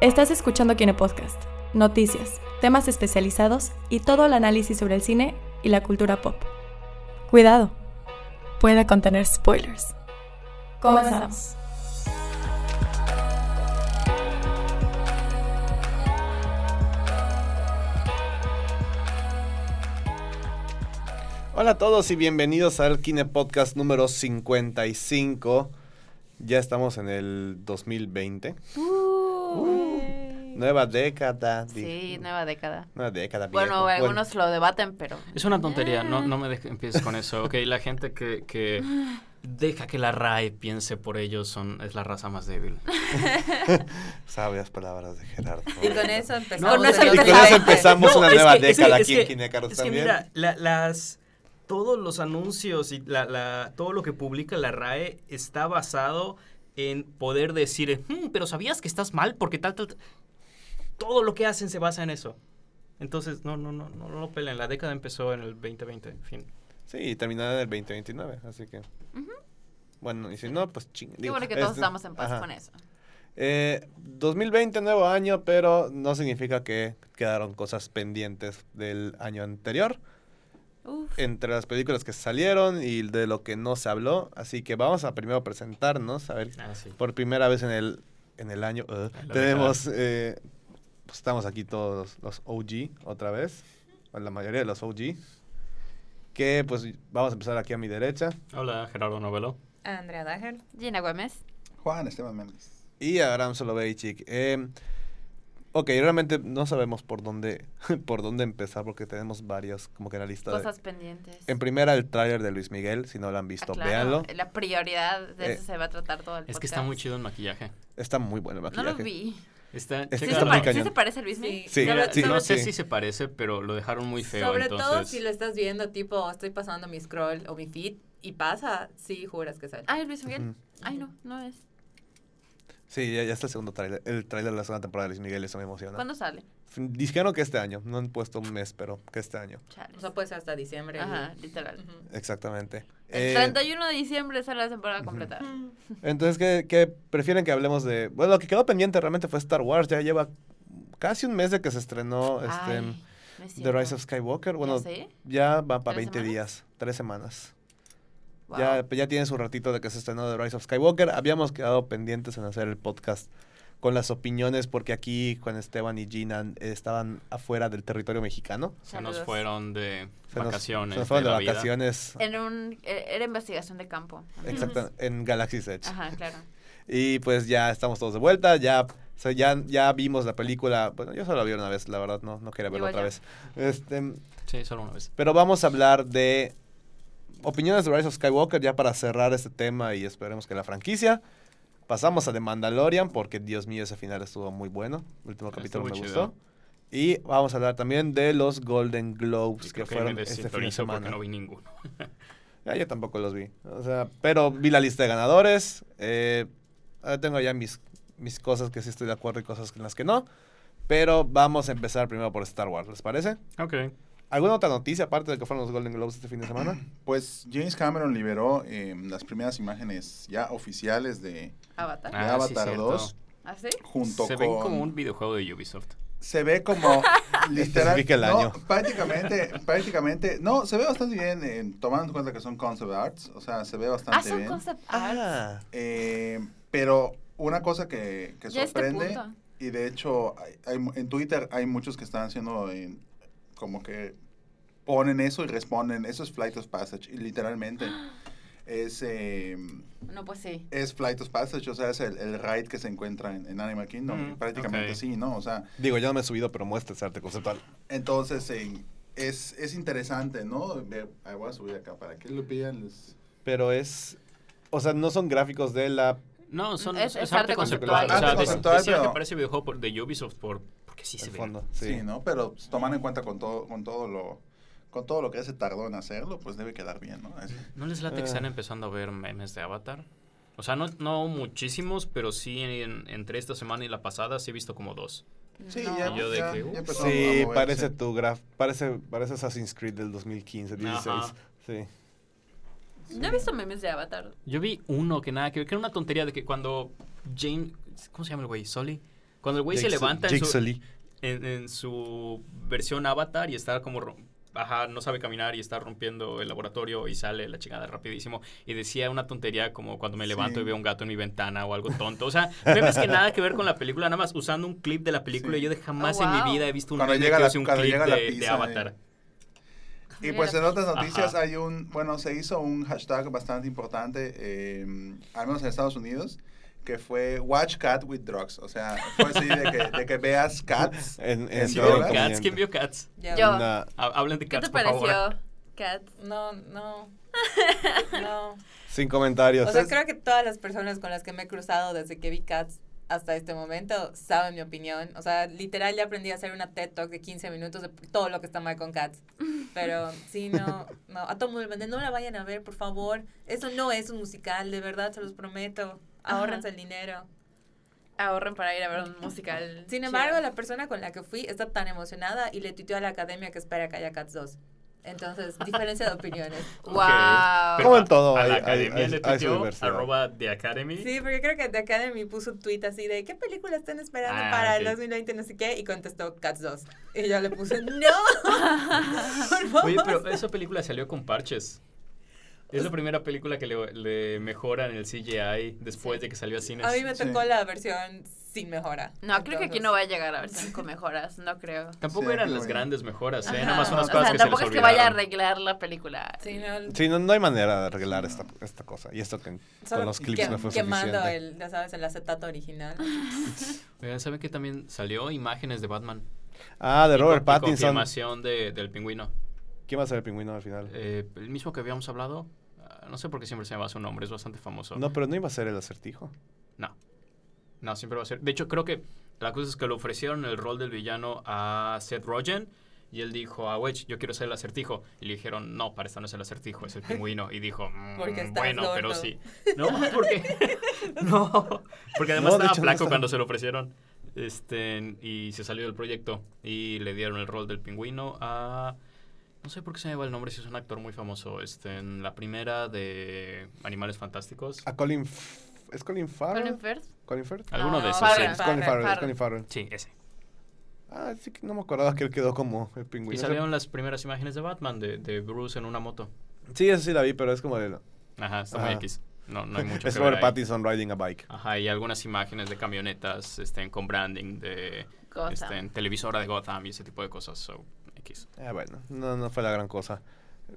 Estás escuchando Kine Podcast, noticias, temas especializados y todo el análisis sobre el cine y la cultura pop. Cuidado, puede contener spoilers. Comenzamos. Hola a todos y bienvenidos al Kine Podcast número 55. Ya estamos en el 2020. Nueva década. Sí, nueva década. Nueva década. Bueno, viejo. algunos lo debaten, pero... Es una tontería, no, no me dejes empieces con eso. Ok, la gente que, que deja que la RAE piense por ellos son, es la raza más débil. Sabias palabras de Gerardo. Y con eso No, empezamos. eso el Y con eso empezamos No, una es nueva que- es que- década es aquí que- en Kinecarus Es que también. mira, la- las, todos los anuncios y la, la- todo lo que publica la RAE está basado en poder decir, "Hmm, pero ¿sabías que estás mal? Porque tal, tal, tal". Todo lo que hacen se basa en eso. Entonces, no, no, no, no, no lo peleen. La década empezó en el 2020, en fin. Sí, y terminará en el 2029, así que... Bueno, y si no, pues ching. Qué digo, bueno que todos estamos en paz ajá. con eso. Eh, 2020, nuevo año, pero no significa que quedaron cosas pendientes del año anterior. Uf. entre las películas que salieron y de lo que no se habló. Así que vamos a primero presentarnos. A ver, Ah, sí. por primera vez en el, en el año uh, tenemos... eh, pues estamos aquí todos los OG otra vez. O la mayoría de los OG. Que pues vamos a empezar aquí a mi derecha. Hola, Gerardo Novelo. Andrea Dager. Gina Gómez. Juan Esteban Méndez. Y Abraham Soloveitchik. Eh, ok, realmente no sabemos por dónde, por dónde empezar porque tenemos varias como que en la lista. de- Cosas pendientes. en primera, el tráiler de Luis Miguel. Si no lo han Ah, visto, claro, véanlo. La prioridad de eso Eh, se va a tratar todo el Es que está muy chido el maquillaje. Está muy bueno el No maquillaje. lo vi. Está, Este ¿Sí, está se, muy pare- cañón. ¿sí se parece a Luis Miguel? Sí, no sé sí. si se parece, pero lo dejaron muy feo. Sobre entonces... todo si lo estás viendo, tipo, estoy pasando mi scroll o mi feed y pasa, sí juras que él. Ay, Luis Miguel. Ay, no, no es. Sí, ya, ya está el segundo tráiler. El tráiler de la segunda temporada de Luis Miguel, eso me emociona. ¿Cuándo sale? Dijeron que este año. No han puesto un mes, pero que este año. Chales. O sea, puede ser hasta diciembre. Ajá, literal. Exactamente. El Eh, 31 de diciembre sale la temporada completa. entonces, ¿qué, qué prefieren que hablemos de...? Bueno, lo que quedó pendiente realmente fue Star Wars. Ya lleva casi un mes de que se estrenó este, Ay, The. Rise of Skywalker. Bueno, ¿Ya va para ¿Tres 20 semanas? días. Tres semanas. Wow. Ya, ya tiene su ratito de que se estrenó The Rise of Skywalker. Habíamos quedado pendientes en hacer el podcast con las opiniones porque aquí Juan Esteban y Gina eh, estaban afuera del territorio mexicano. Se nos fueron de Se nos- vacaciones. se nos fueron de, vida. vacaciones. En un, eh, era investigación de campo. Exacto, en Galaxy's Edge. Ajá, claro. Y pues ya estamos todos de vuelta, ya, o sea, ya, ya vimos la película. Bueno, yo solo la vi una vez, la verdad, no, no quería verla Igual otra vez. Este, Sí, solo una vez. pero vamos a hablar de opiniones de Rise of Skywalker ya para cerrar este tema y esperemos que la franquicia. Pasamos a The Mandalorian porque, Dios mío, ese final estuvo muy bueno. El último capítulo me chido. gustó. Y vamos a hablar también de los Golden Globes que que fueron este fin de desintonizo porque semana. no vi ninguno. Ya, yo tampoco los vi. O sea, pero vi la lista de ganadores. Eh, tengo ya mis, mis cosas que sí estoy de acuerdo y cosas en las que no. Pero vamos a empezar primero por Star Wars, ¿les parece? ok. ¿Alguna otra noticia aparte de que fueron los Golden Globes este fin de semana? Pues James Cameron liberó eh, las primeras imágenes ya oficiales de, Avatar. Ah, de sí, Avatar cierto. 2 ¿Ah, sí? junto Se con... ven como un videojuego de Ubisoft. Se ve como literal... No, año. prácticamente, prácticamente... No, se ve bastante bien, eh, tomando en cuenta que son concept arts. O sea, se ve Ah, bastante son bien. concept arts. Ah, Eh, pero una cosa que, que este sorprende, y de hecho hay- hay mu- en Twitter hay muchos que están haciendo en- como que ponen eso y responden, eso es Flight of Passage, y literalmente es, eh, No, pues sí. es Flight of Passage, o sea, es el, el ride que se encuentra en, en Animal Kingdom, Mm, prácticamente ok. sí, ¿no? O sea, digo, yo no me he subido, pero muestra ese arte conceptual. entonces eh, es, es interesante, ¿no? Voy a subir acá para que lo vean. les- Pero es... O sea, no son gráficos de la... No, son, Es- es, es arte arte conceptual. conceptual. O sea, Arte de- conceptual, decía pero- que parece videojuego por- de Ubisoft por, porque sí se ve. Sí, Sí. ¿no? Pero pues, tomando en cuenta con todo, con todo lo con todo lo que se tardó en hacerlo, pues debe quedar bien, ¿no? Es- ¿No les late que Ah. están empezando a ver memes de Avatar? O sea, no, no muchísimos, pero sí en- entre esta semana y la pasada sí he visto como dos. Sí, No. ya, Yo de ya- que, ya empezó a Sí, parece tu graf... Parece, parece Assassin's Creed del 2015, 16. Ajá. Sí. No he visto memes de Avatar. Yo vi uno que nada que ver, que era una tontería de que cuando James, ¿cómo se llama el güey? Sully. Cuando el güey se levanta en su, Sully. en, en su versión avatar y está como ajá, no sabe caminar y está rompiendo el laboratorio y sale la chingada rapidísimo y decía una tontería como cuando me levanto Sí. y veo un gato en mi ventana o algo tonto. O sea, memes que nada que ver con la película, nada más usando un clip de la película Sí. y yo de jamás Oh, en mi vida he visto un Cuando llega que la- un cuando clip llega la de, Avatar. eh. Y pues en otras noticias Ajá. hay un, bueno, se hizo un hashtag bastante importante, eh, al menos en Estados Unidos, que fue Watch Cat with Drugs. O sea, fue así de que, de que veas cats. En, en en ¿Quién drogas. Cats? ¿Quién vio Cats? Ya. Yo. Hablen de ¿Qué Cats, te por favor. pareció, Kat? No, no. No. sin comentarios. O sea, creo que todas las personas con las que me he cruzado desde que vi Cats hasta este momento saben mi opinión. O sea, literal ya aprendí a hacer una TED Talk de 15 minutos de todo lo que está mal con Cats. Pero sí, no, no. A todo mundo le mandé, no la vayan a ver, por favor. Eso no es un musical, de verdad, se los prometo. Ahórrense el dinero. Ahorren para ir a ver un musical. Sin chido. embargo, la persona con la que fui está tan emocionada y le tuiteó a la academia que espera que haya Cats 2. Entonces, diferencia de opiniones. Wow. Como en todo, A la hay- academia hay- le tuiteó, arroba The Academy. Sí, porque creo que The Academy puso un tweet así de ¿qué película están esperando Ah, para ok. el 2020? No sé qué, y contestó Cats 2. Y yo le puse, ¡No! Por favor. Oye, pero esa película salió con parches. Es la primera película que le, le mejoran el CGI después de que salió a cines. A mí me Sí. tocó la versión sin mejora. No, creo que aquí no va a llegar a versión con mejoras, no creo. Tampoco Sí, eran las grandes mejoras, ¿eh? Nada más unas o cosas sea, que se tampoco les es que vaya a arreglar la película. Sí, no, Sí, no, no hay manera de arreglar esta, esta cosa. Y esto que solo con los clips que- no fue quemando suficiente. el, ya sabes, el acetato original. Oigan, ¿saben que también salió imágenes de Batman? Ah, de Y Robert con- Pattinson. confirmación de, del pingüino. ¿Quién va a ser el pingüino al final? Eh, el mismo que habíamos hablado. No sé por qué siempre se me va su nombre, es bastante famoso. No, pero no iba a ser el acertijo. No. No, siempre va a ser. De hecho, creo que la cosa es que le ofrecieron el rol del villano a Seth Rogen. Y él dijo, ah, wedge, yo quiero ser el acertijo. Y le dijeron, no, para esto no es el acertijo, es el pingüino. Y dijo, "Mm, bueno, pero gordo". sí. No, porque. no, porque además No, estaba hecho, flaco cuando se lo ofrecieron. Este, y se salió del proyecto. Y le dieron el rol del pingüino a. No sé por qué se me va el nombre, si es un actor muy famoso. Este, en la primera de Animales Fantásticos. A Colin... F- ¿Es Colin Farrell? ¿Colin Firth? ¿Colin Firth? Alguno No, de esos, Farrell. sí. Es Colin Farrell, es Farrell. Colin Farrell. Sí, ese. Ah, sí que no me acordaba que él quedó como el pingüino. Y salieron las primeras imágenes de Batman, de, de Bruce en una moto. Sí, eso sí la vi, pero es como de... Ajá, está muy Ajá. X. No, no hay mucho es que ver Robert. Pattinson riding a bike. Ajá, y algunas imágenes de camionetas este, con branding de Gotham. este, en televisora de Gotham y ese tipo de cosas. So, X. Ah, bueno, no, no fue la gran cosa.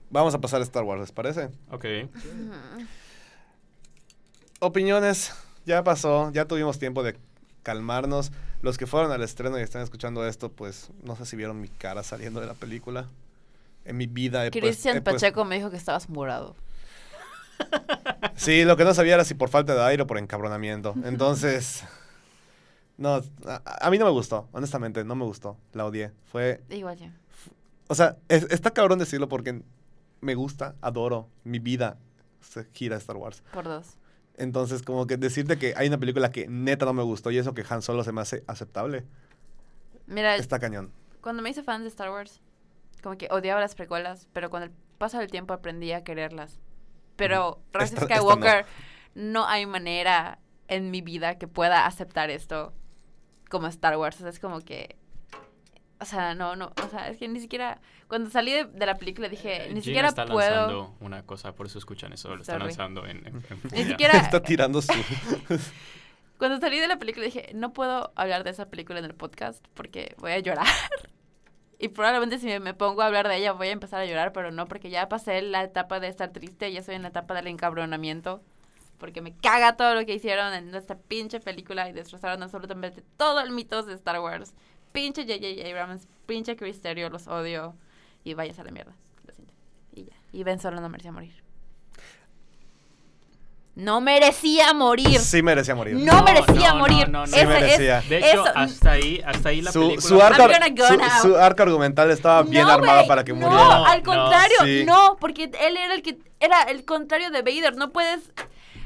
Vamos a pasar a Star Wars, ¿les parece? Ok. Opiniones, ya pasó, ya tuvimos tiempo de calmarnos. Los que fueron al estreno y están escuchando esto, pues no sé si vieron mi cara saliendo de la película. En mi vida he pues- Cristian he Pacheco me dijo que estabas morado. Sí, lo que no sabía era si por falta de aire o por encabronamiento. Entonces, no, a, a mí no me gustó, honestamente, no me gustó. La odié. Fue, Igual yo. O sea, es- está cabrón decirlo porque me gusta, adoro, mi vida se gira a Star Wars. Por dos. Entonces, como que decirte que hay una película que neta no me gustó y eso que Han Solo se me hace aceptable, Mira, está cañón. cuando me hice fan de Star Wars, como que odiaba las precuelas, pero con el paso del tiempo aprendí a quererlas. Pero Rise esta no. Skywalker, no. hay manera en mi vida que pueda aceptar esto como Star Wars. O sea, es como que... O sea, no, no, o sea, es que ni siquiera... Cuando salí de, de la película dije, Eh, ni Gina siquiera está puedo... lanzando una cosa, por eso escuchan eso. Lo está lanzando en, en, en Ni siquiera... Está tirando su... Cuando salí de la película dije, no puedo hablar de esa película en el podcast porque voy a llorar. Y probablemente si me, me pongo a hablar de ella voy a empezar a llorar, pero no, porque ya pasé la etapa de estar triste, ya estoy en la etapa del encabronamiento. Porque me caga todo lo que hicieron en esta pinche película y destrozaron absolutamente todo el mitos de Star Wars. Pinche J.J. Abrams, pinche Chris Terrio, los odio. Y vayas a la mierda. Lo siento. Y ya. Y Ben Solo no merecía morir. No merecía morir. Sí merecía morir. No, merecía no, morir. no, no, no. Sí merecía. De hecho, eso- hasta ahí, hasta ahí la Su, película... su, arco, su- arco argumental estaba bien No, armado güey, para que no, muriera. No, al no. contrario, Sí. no, porque él era el que era el contrario de Vader. No puedes.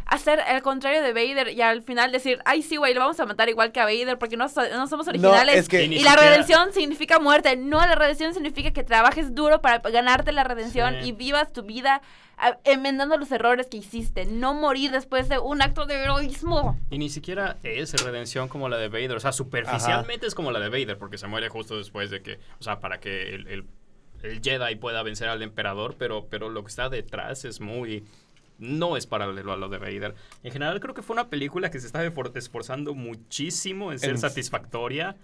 Hacer el contrario de Vader y al final decir, ay, sí, güey, lo vamos a matar igual que a Vader porque no, so- no somos originales. es que- y la siquiera- redención significa muerte. No, la redención significa que trabajes duro para ganarte la redención Sí. y vivas tu vida enmendando los errores que hiciste. No morir después de un acto de heroísmo. Y ni siquiera es redención como la de Vader. O sea, superficialmente es como la de Vader, porque se muere justo después de que. O sea, para que el, el- el Jedi pueda vencer al emperador, pero, pero lo que está detrás es muy. No es paralelo a lo de Vader. En general, creo que fue una película que se está esfor- esforzando muchísimo en ser En- satisfactoria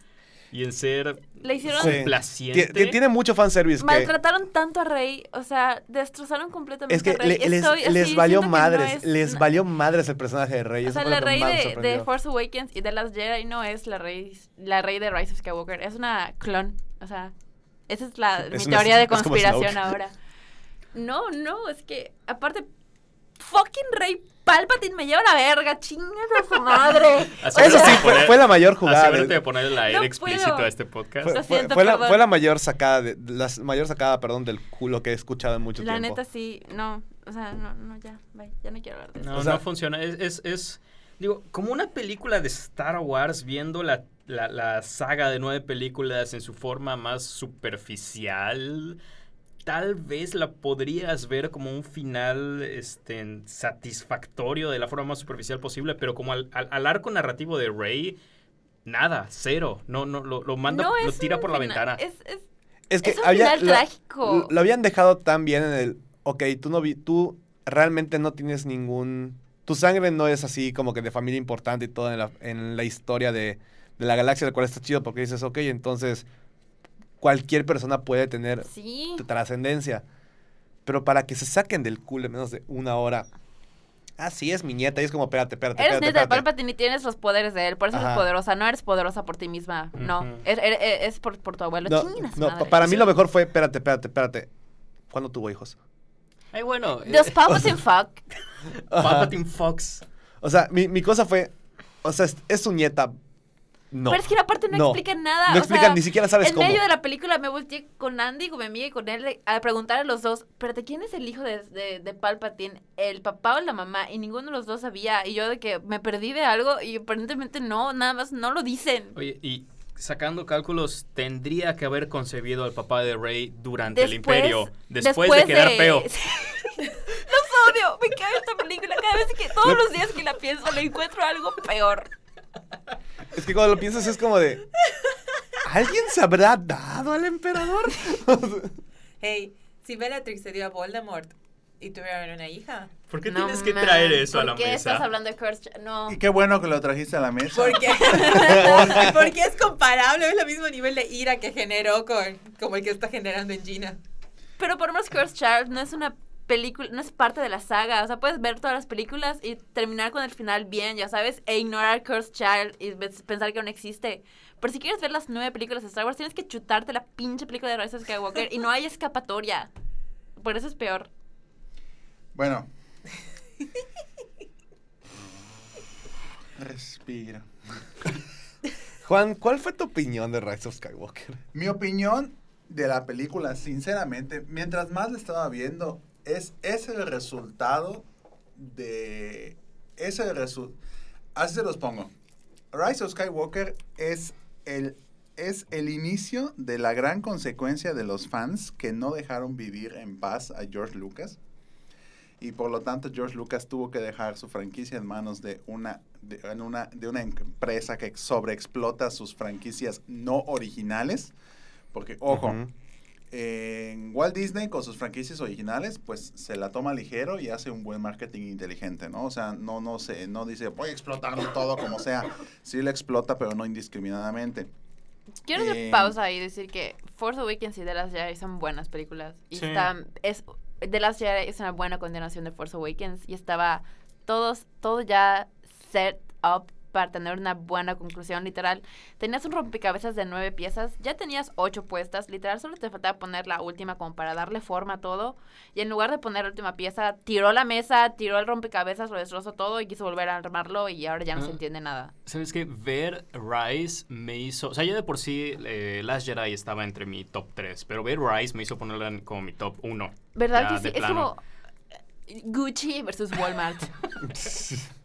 y en ser Le hicieron... Complaciente. Ti- ti- Tiene mucho fanservice que Maltrataron tanto a Rey, o sea, destrozaron completamente es que a Rey. le- les, Estoy así, les valió siento que no madres, es- les valió madres el personaje de Rey. O sea, la Rey de. Force Awakens y de las Jedi no es la Rey, la Rey de Rise of Skywalker, es una clon, o sea, esa es la Es mi una- teoría de conspiración ahora. No, no, es que aparte fucking Rey Palpatine me lleva la verga, chingas a su madre. Así Eso sí, fue, la mayor jugada. Asegúrate de poner el aire No explícito puedo. a este podcast. Fue, Lo fue- siento, fue la, fue la mayor sacada, de, la mayor sacada, perdón, del culo que he escuchado en mucho La tiempo. neta sí, no, o sea, no, no, ya, bye, ya no quiero hablar de eso. No, O sea- no funciona. Es, es, es- digo, como una película de Star Wars viendo la, la, la saga de nueve películas en su forma más superficial, tal vez la podrías ver como un final este, satisfactorio de la forma más superficial posible, pero como al, al- al arco narrativo de Rey, nada, cero. No, no, lo, lo manda, No lo tira por la ventana. Es, es, Es que Es un había, final lo- trágico. Lo habían dejado tan bien en el. Ok, tú no vi, tú realmente no tienes ningún. Tu sangre no es así como que de familia importante y todo en la, en la historia de, de la galaxia, lo cual está chido porque dices, ok, entonces cualquier persona puede tener sí. trascendencia. Pero para que se saquen del culo en menos de una hora. Ah, sí, es mi nieta. Y es como, espérate, espérate, Eres espérate. nieta de. Palpatine y tienes los poderes de él, por eso Ajá. eres poderosa. No eres poderosa por ti misma, no. Es, er- er- es por, por tu abuelo. No, Chingas, no, madre. para mí lo mejor fue, espérate, espérate, espérate. ¿Cuándo tuvo hijos? Ay, bueno. eh, Los Palpatine fuck. Palpatine Fox. O sea, mi, mi cosa fue, o sea, es, es su nieta. No. Pero es que aparte no, No. explican nada. No o explican, sea, ni siquiera sabes en cómo. medio de la película me volteé con Andy, con mi amiga y con él a preguntar a los dos, pero ¿de quién es el hijo de, de, de Palpatine? ¿El papá o la mamá? Y ninguno de los dos sabía. Y yo de que me perdí de algo y aparentemente no, nada más no lo dicen. Oye, y sacando cálculos, tendría que haber concebido al papá de Rey durante el imperio, después, de quedar feo. Los odio, me cae esta película. Cada vez que, todos los días que la pienso, le encuentro algo peor. Es que cuando lo piensas es como de. ¿Alguien se habrá dado al emperador? Hey, si Bellatrix se dio a Voldemort y tuvieron una hija. ¿Por qué No, tienes que man, traer eso a la ¿Por qué mesa? estás hablando de Curse? Ch- No. Y qué bueno que lo trajiste a la mesa. Porque, porque es comparable, es el mismo nivel de ira que generó con como el que está generando en Gina. Pero por lo menos Curse Child no es una película, no es parte de la saga. O sea, puedes ver todas las películas y terminar con el final bien, ya sabes, e ignorar Curse Child y pensar que no existe. Pero si quieres ver las nueve películas de Star Wars, tienes que chutarte la pinche película de Rise of Skywalker y no hay escapatoria. Por eso es peor. Bueno. Respira. Juan, ¿cuál fue tu opinión de Rise of Skywalker? Mi opinión de la película, sinceramente, mientras más la estaba viendo, es, es el resultado de... Es el resultado... Así se los pongo. Rise of Skywalker es el, es el inicio de la gran consecuencia de los fans que no dejaron vivir en paz a George Lucas. Y por lo tanto George Lucas tuvo que dejar su franquicia en manos de una, de, una, de una empresa que sobreexplota sus franquicias no originales. Porque, ojo. En Walt Disney con sus franquicias originales, pues se la toma ligero y hace un buen marketing inteligente, ¿no? O sea, no, no, se, no dice, voy a explotarlo todo como sea. Sí lo explota, pero no indiscriminadamente. Quiero hacer Eh, pausa y decir que Force Awakens y The Last Jedi son buenas películas. Y Sí. están, es, The Last Jedi es una buena continuación de Force Awakens y estaba todos, todo ya set up para tener una buena conclusión, literal. Tenías un rompecabezas de nueve piezas, ya tenías ocho puestas, literal, solo te faltaba poner la última como para darle forma a todo. Y en lugar de poner la última pieza, tiró la mesa, tiró el rompecabezas, lo destrozó todo y quiso volver a armarlo y ahora ya no se Ah. entiende nada. ¿Sabes qué? Ver Rise me hizo... O sea, ya de por sí eh, Last Jedi estaba entre mi top 3, pero ver Rise me hizo ponerla como mi top 1. ¿Verdad Ya, que sí? Es plano. como... Gucci versus Walmart.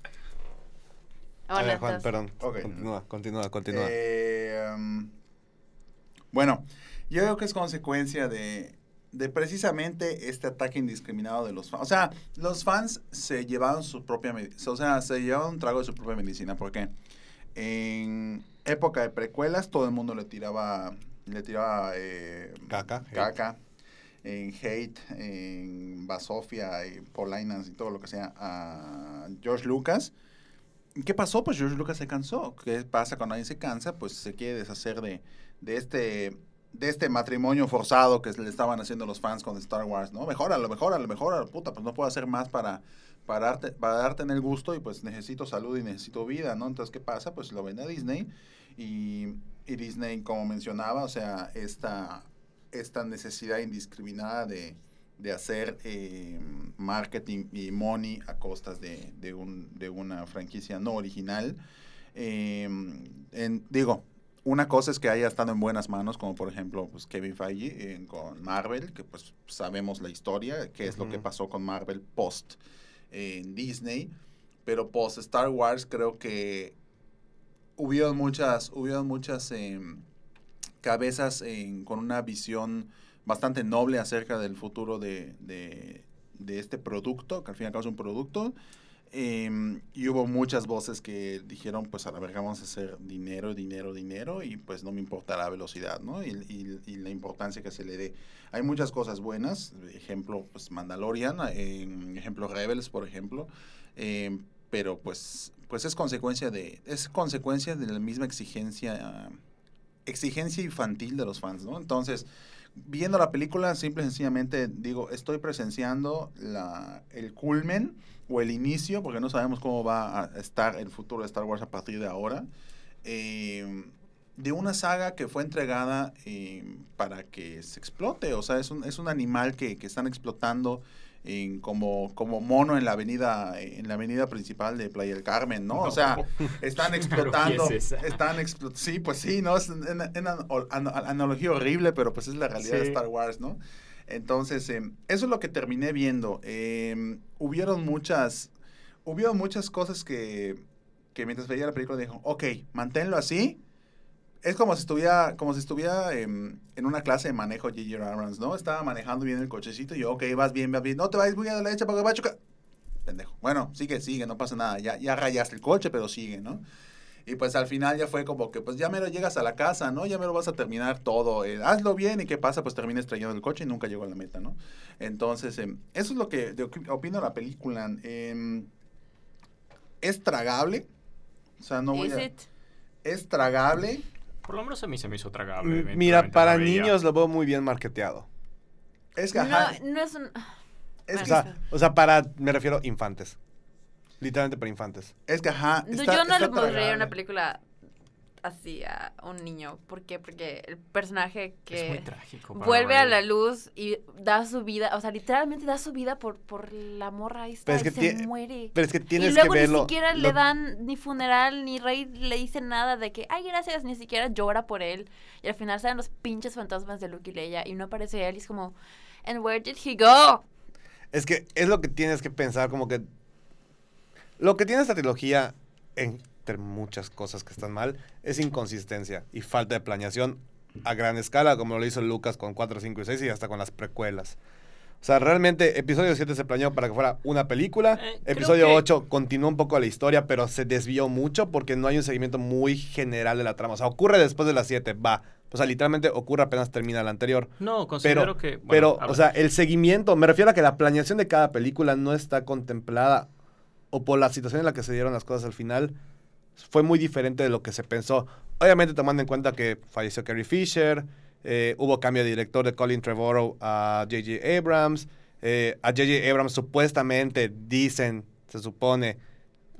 A Bueno, ver, Juan, perdón. Ok. Continúa, continúa, continúa. Eh, um, bueno, yo creo que es consecuencia de, de precisamente este ataque indiscriminado de los fans. O sea, los fans se llevaron su propia medicina, o sea, se llevaron un trago de su propia medicina, porque en época de precuelas todo el mundo le tiraba, le tiraba eh, Caca, hate. caca, en hate, en Basofia, y Polainas y todo lo que sea a George Lucas. ¿Qué pasó? Pues George Lucas se cansó. ¿Qué pasa cuando alguien se cansa? Pues se quiere deshacer de, de este de este matrimonio forzado que le estaban haciendo los fans con Star Wars, ¿no? Mejóralo, mejóralo, mejóralo, puta, pues no puedo hacer más para, para, darte, para darte en el gusto y pues necesito salud y necesito vida, ¿no? Entonces, ¿qué pasa? Pues lo vende a Disney y, y Disney, como mencionaba, o sea, esta, esta necesidad indiscriminada de, de hacer eh, marketing y money a costas de, de, un, de una franquicia no original. Eh, en, digo, una cosa es que haya estado en buenas manos, como por ejemplo pues, Kevin Feige eh, con Marvel, que pues sabemos la historia, qué es lo que pasó con Marvel post en Disney, pero post Star Wars creo que hubieron muchas, hubieron muchas em, cabezas con una visión bastante noble acerca del futuro de, este producto, que al fin y al cabo es un producto. em, y hubo muchas voces que dijeron, pues a la verga vamos a hacer dinero, dinero, dinero, y pues no me importa la velocidad, ¿no? Y, y- y la importancia que se le dé. Hay muchas cosas buenas, ejemplo, pues Mandalorian, em, ejemplo Rebels, por ejemplo, em, pero pues, pues es consecuencia de, es consecuencia de la misma exigencia, exigencia infantil de los fans, ¿no? Entonces, viendo la película, simple y sencillamente digo, estoy presenciando la, el culmen o el inicio, porque no sabemos cómo va a estar el futuro de Star Wars a partir de ahora, eh, de una saga que fue entregada eh, para que se explote, o sea, es un, es un animal que, que están explotando en como, como mono en la avenida en la avenida principal de Playa del Carmen, ¿no? O sea, están explotando, es están explo- sí, pues sí, ¿no? Es una, una an- analogía horrible, pero pues es la realidad de. Star Wars, ¿no? Entonces, em, eso es lo que terminé viendo. Em, hubieron muchas, hubieron muchas cosas que, que mientras veía la película dijo, ok, manténlo así. Es como si estuviera, como si estuviera em, en una clase de manejo J.J. Abrams, ¿no? Estaba manejando bien el cochecito y yo, ok, vas bien, vas bien. No te vayas muy a la derecha porque va a chocar. Pendejo. Bueno, sigue, sigue, no pasa nada. Ya, ya rayaste el coche, pero sigue, ¿no? Y pues al final ya fue como que, pues ya me lo llegas a la casa, ¿no? Ya me lo vas a terminar todo. eh, hazlo bien y qué pasa, pues termina estrellando el coche y nunca llegó a la meta, ¿no? Entonces, em, eso es lo que de- opino de la película. Em, es tragable. O sea, no voy a... Es tragable. Por lo menos a mí se me hizo tragable. M- Mira, para niños lo veo muy bien marketeado. Es que, ajá, No, no es un... es O sea, o sea, para, me refiero infantes. Literalmente para infantes. es que, ajá, está- yo no está le pondría una película así a un niño. ¿Por qué? Porque el personaje Es muy que trágico. vuelve a la luz y da su vida, o sea, literalmente da su vida por, por la morra ahí está Pero es y que se muere. Pero es que tienes y luego que verlo. ni siquiera lo- le dan ni funeral, ni Rey le dice nada de que, ay, gracias, ni siquiera llora por él. Y al final salen los pinches fantasmas de Luke y Leia y no aparece él y es como, ¿and where did he go? Es que es lo que tienes que pensar, como que. Lo que tiene esta trilogía, muchas cosas que están mal, es inconsistencia y falta de planeación a gran escala, como lo hizo Lucas con 4, 5 y 6 y hasta con las precuelas. O sea, realmente, episodio 7 se planeó para que fuera una película. Eh, episodio que- 8 continuó un poco la historia, pero se desvió mucho porque no hay un seguimiento muy general de la trama. O sea, ocurre después de las 7, va. O sea, literalmente ocurre apenas termina la anterior. No, considero Pero, que. bueno, pero o sea, el seguimiento, me refiero a que la planeación de cada película no está contemplada o por la situación en la que se dieron las cosas al final, fue muy diferente de lo que se pensó. Obviamente tomando en cuenta que falleció Carrie Fisher, eh, hubo cambio de director de Colin Trevorrow a J.J. Abrams, eh, a J.J. Abrams supuestamente dicen, se supone,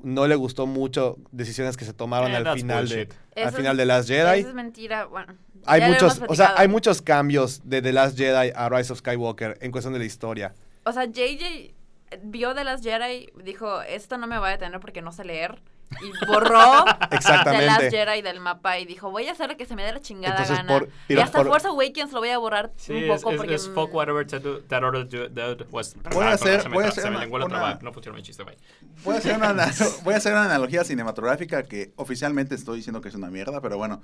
no le gustó mucho decisiones que se tomaron Eh, al final de al final es- de Last Jedi Eso es mentira, bueno. hay muchos, o sea, hay muchos cambios de The Last Jedi a Rise of Skywalker en cuestión de la historia. O sea, JJ vio de las Jedi, dijo, esto no me va a detener porque no sé leer. Y borró Exactamente. The Last Jedi del mapa y dijo, voy a hacer lo que se me dé la chingada Entonces, gana. por- y hasta por- Force Awakens lo voy a borrar Sí, un poco es, porque... es fuck mm, whatever that order do- that was... Voy a hacer- Se me voy a hacer se me una- lenguó la una- traba, No funciona mi chiste, bye. Voy a, hacer una, ana- voy a hacer una analogía cinematográfica que oficialmente estoy diciendo que es una mierda, pero bueno.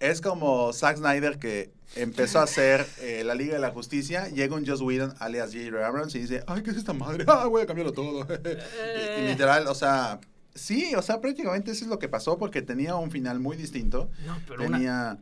Es como Zack Snyder que empezó a hacer eh, la Liga de la Justicia, llega un Joss Whedon, alias J.J. Abrams, y dice, ay, ¿qué es esta madre? Ah, voy a cambiarlo todo. y, y literal, o sea, sí, o sea, prácticamente eso es lo que pasó porque tenía un final muy distinto. No, pero una... Tenía,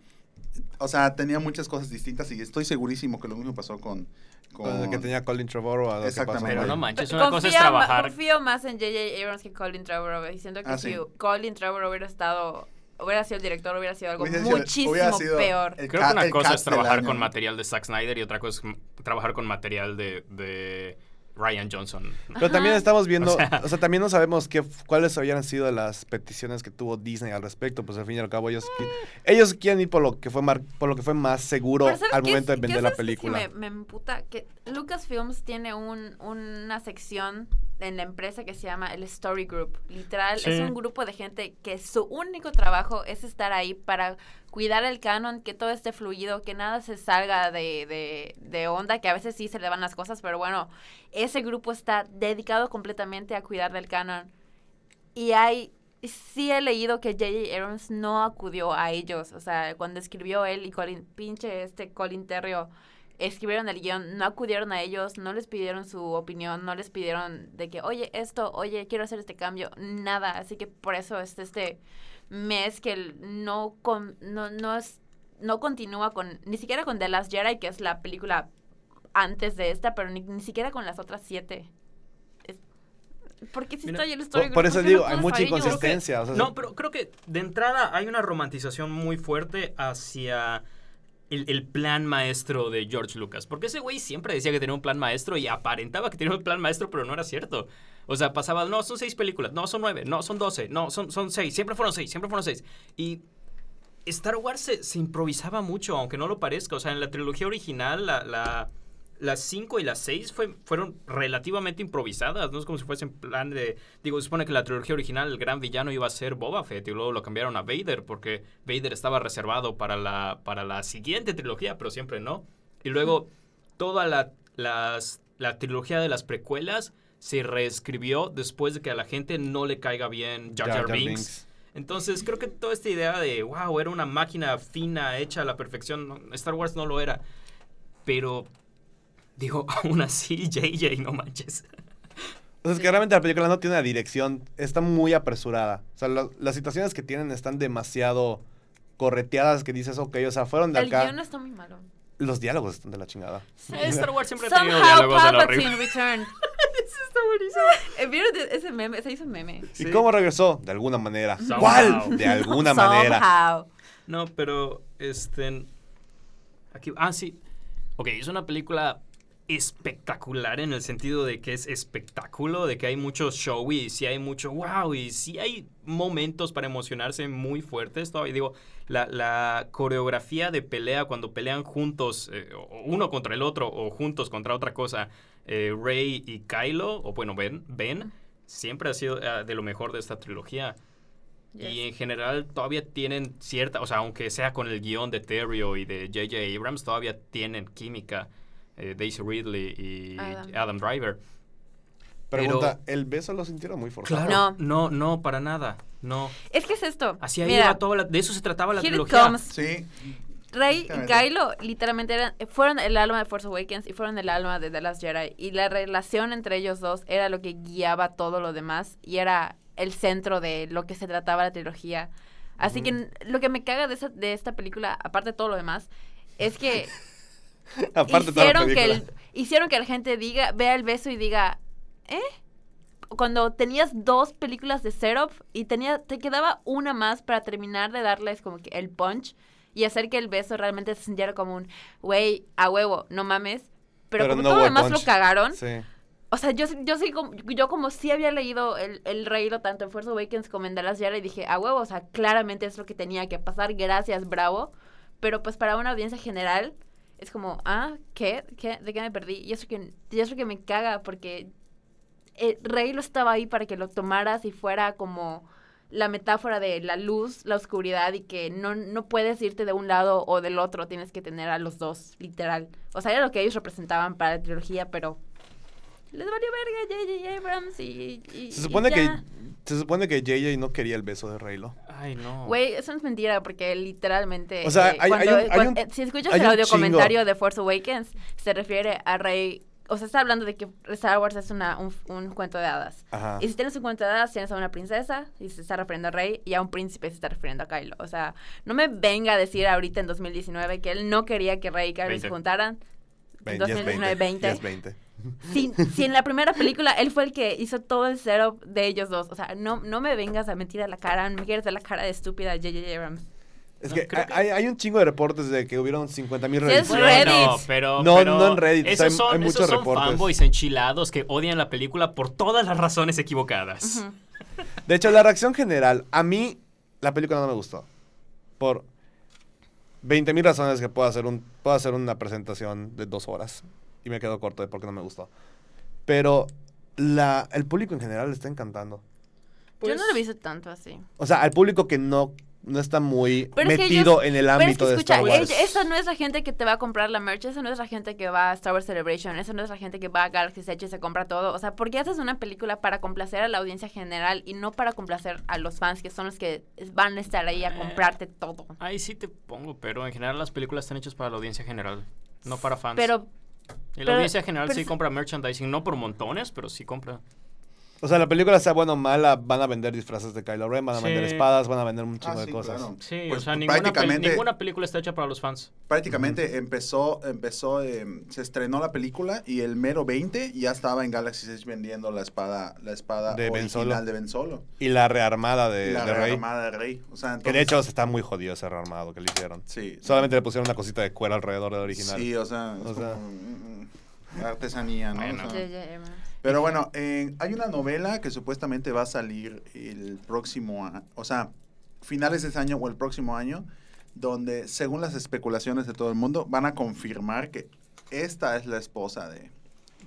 o sea, tenía muchas cosas distintas y estoy segurísimo que lo mismo pasó con... Con el que tenía Colin Trevorrow. a lo que pasó Exactamente. Pero no manches, una cosa es trabajar... confío más en J.J. Abrams que Colin Trevorrow. Y siento que Ah, si sí. Colin Trevorrow hubiera estado... Hubiera sido el director, hubiera sido algo Hubiera muchísimo hubiera sido peor. el Creo que una cosa es trabajar con material de Zack Snyder y otra cosa es trabajar con material de, de Ryan Johnson. Pero también estamos viendo, O o sea- también no sabemos qué, cuáles habían sido las peticiones que tuvo Disney al respecto, pues al fin y al cabo ellos, qui- ellos quieren ir por lo que fue mar- por lo que fue más seguro Pero ¿sabes al momento es- de qué vender la sabes que sí película. me, me emputa que Lucasfilms tiene un, una sección en la empresa que se llama el Story Group. Literal, Sí. es un grupo de gente que su único trabajo es estar ahí para cuidar el canon, que todo esté fluido, que nada se salga de, de, de onda, que a veces sí se le van las cosas, pero bueno, ese grupo está dedicado completamente a cuidar del canon. Y hay, sí he leído que J.J. Abrams no acudió a ellos. O sea, cuando escribió él y Colin, pinche este Colin Terrio, escribieron el guion, no acudieron a ellos, no les pidieron su opinión, no les pidieron de que, oye, esto, oye, quiero hacer este cambio, nada. Así que por eso es este mes que no, con, no, no, es, no continúa con, ni siquiera con The Last Jedi, que es la película antes de esta, pero ni, ni siquiera con las otras siete. Es- porque si Mira, estoy el story Por, eso ¿por qué digo, no hay mucha inconsistencia. o sea, No, pero creo que de entrada hay una romantización muy fuerte hacia el, plan maestro de George Lucas. Porque ese güey siempre decía que tenía un plan maestro y aparentaba que tenía un plan maestro, pero no era cierto. O sea, pasaba, no, son seis películas, no, son nueve, no, son doce, no, son, son seis, siempre fueron seis, siempre fueron seis. Y Star Wars se, se improvisaba mucho, aunque no lo parezca. O sea, en la trilogía original, la, la- las 5 y las 6 fue, fueron relativamente improvisadas. No es como si fuesen plan de. Digo, se supone que la trilogía original el gran villano iba a ser Boba Fett y luego lo cambiaron a Vader porque Vader estaba reservado para la, para la siguiente trilogía, pero siempre no. Y luego toda la, las- la trilogía de las precuelas se reescribió después de que a la gente no le caiga bien Jar Jar, Binks. Entonces creo que toda esta idea de, wow, era una máquina fina, hecha a la perfección, Star Wars no lo era. Pero, digo, aún así, JJ, no manches. O sea, es que realmente la película no tiene una dirección, está muy apresurada. O sea, la- las situaciones que tienen están demasiado correteadas que dices, ok, o sea, fueron de El acá. guion está muy malo. Los diálogos están de la chingada. Star Wars siempre ha tenido Somehow diálogos de la Palpatine horrible. returned. Eso está buenísimo. Eh, ¿Vieron ese meme? Se hizo meme. ¿Y Sí. cómo regresó? De alguna manera. Somehow. ¿Cuál? De alguna manera. Somehow. No, pero, este... Aquí, ah, sí. Ok, es una película espectacular en el sentido de que es espectáculo, de que hay mucho show y sí hay mucho wow y sí hay momentos para emocionarse muy fuertes. Todavía digo, la, la coreografía de pelea cuando pelean juntos, eh, uno contra el otro o juntos contra otra cosa, eh, Rey y Kylo, o bueno, Ben, Ben, siempre ha sido eh, de lo mejor de esta trilogía. Y en general todavía tienen cierta, o sea, aunque sea con el guion de Terrio y de J.J. Abrams, todavía tienen química. Eh, Daisy Ridley y Adam. Adam, Driver. Pregunta, ¿el beso lo sintieron muy forzado? No. no, no, para nada. No. Es que es esto. Así ahí Mira, toda la- de eso se trataba la trilogía. Sí. Rey y. Kylo literalmente eran, fueron el alma de Force Awakens y fueron el alma de The Last Jedi. Y la relación entre ellos dos era lo que guiaba todo lo demás y era el centro de lo que se trataba la trilogía. Así que lo que me caga de, esa- de esta película, aparte de todo lo demás, es que Aparte de toda la hicieron, que el- hicieron que la gente diga, vea el beso y diga, ¿eh? Cuando tenías dos películas de setup y tenía, te quedaba una más para terminar de darles como que el punch y hacer que el beso realmente se sintiera como un, güey, a huevo, no mames. Pero, Pero como no todo demás lo cagaron, Sí. o sea, yo, yo sí como, yo como sí había leído el, el reído tanto en Force Awakens como en Last Jedi y dije, a huevo, o sea, claramente es lo que tenía que pasar, gracias, bravo. Pero pues para una audiencia general es como, ah, ¿qué? ¿Qué? ¿De qué me perdí? Y eso que, y eso que me caga porque eh, Rey lo estaba ahí para que lo tomaras y fuera como la metáfora de la luz, la oscuridad y que no, no puedes irte de un lado o del otro, tienes que tener a los dos, literal. O sea, era lo que ellos representaban para la trilogía, pero les valió verga J.J. Abrams y, y- Se y supone que se supone que JJ no quería el beso de Raylo. Ay, no. Güey, eso no es mentira porque literalmente... O sea, eh, hay- hay cuando- un- hay cuan- un- eh, si escuchas hay el audio comentario de Force Awakens, se refiere a Rey... O sea, está hablando de que Star Wars es una, un, un cuento de hadas. Ajá. Y si tienes un cuento de hadas, tienes a una princesa y se está refiriendo a Rey y a un príncipe se está refiriendo a Kylo. O sea, no me venga a decir ahorita en 2019 que él no quería que Rey y Kylo se 20. juntaran. Ve- En ya es 2019, 20. Ya es 20. Si, si en la primera película él fue el que hizo todo el setup de ellos dos. O sea, no, no me vengas a mentir a la cara, no me quieres de la cara de estúpida J.J. Abrams. Es No, que creo que- hay, hay un chingo de reportes de que hubieron 50 mil Sí, es revisiones. Reddit. No, pero, No, pero no en Reddit, o sea, Esos hay- son, hay muchos esos son reportes. fanboys enchilados que odian la película por todas las razones equivocadas. De hecho, la reacción general, a mí la película no me gustó. Por 20 mil razones que puedo hacer, un, puedo hacer una presentación de dos horas. Y me quedo corto de por qué no me gustó. Pero la, el público en general le está encantando. Yo no lo he visto tanto así. O sea, al público que no, no está muy Pero es que metido ellos- en el Pero es ámbito que de escucha, Star Wars. esa no es la gente que te va a comprar la merch, esa no es la gente que va a Star Wars Celebration, esa no es la gente que va a Galaxy's Edge y se compra todo. O sea, ¿por qué haces una película para complacer a la audiencia general y no para complacer a los fans que son los que van a estar ahí a Eh. comprarte todo? Ahí sí te pongo, pero en general las películas están hechas para la audiencia general, no para fans. Pero y la pero- audiencia general pero sí compra merchandising, no por montones, pero sí compra. O sea, la película sea buena o mala, van a vender disfraces de Kylo Ren, van a Sí. vender espadas, van a vender un chingo Ah, de sí, cosas. claro. Sí, Pues, o sea, ninguna, pel- ninguna película está hecha para los fans. Prácticamente empezó, empezó, eh, se estrenó la película y el mero 20 ya estaba en Galaxy Edge vendiendo la espada, la espada De Ben original Solo. de Ben Solo. Y la rearmada de, la de Rey. rearmada de Rey. O sea, Que de entonces- hecho está muy jodido ese rearmado que le hicieron. sí. Solamente le pusieron una cosita de cuero alrededor del original. Sí, o sea, O es sea. como, mm, mm, artesanía, ¿no? Bueno. O sea. Pero bueno, eh, hay una novela que supuestamente va a salir el próximo año, o sea, finales de este año o el próximo año, donde según las especulaciones de todo el mundo van a confirmar que esta es la esposa de,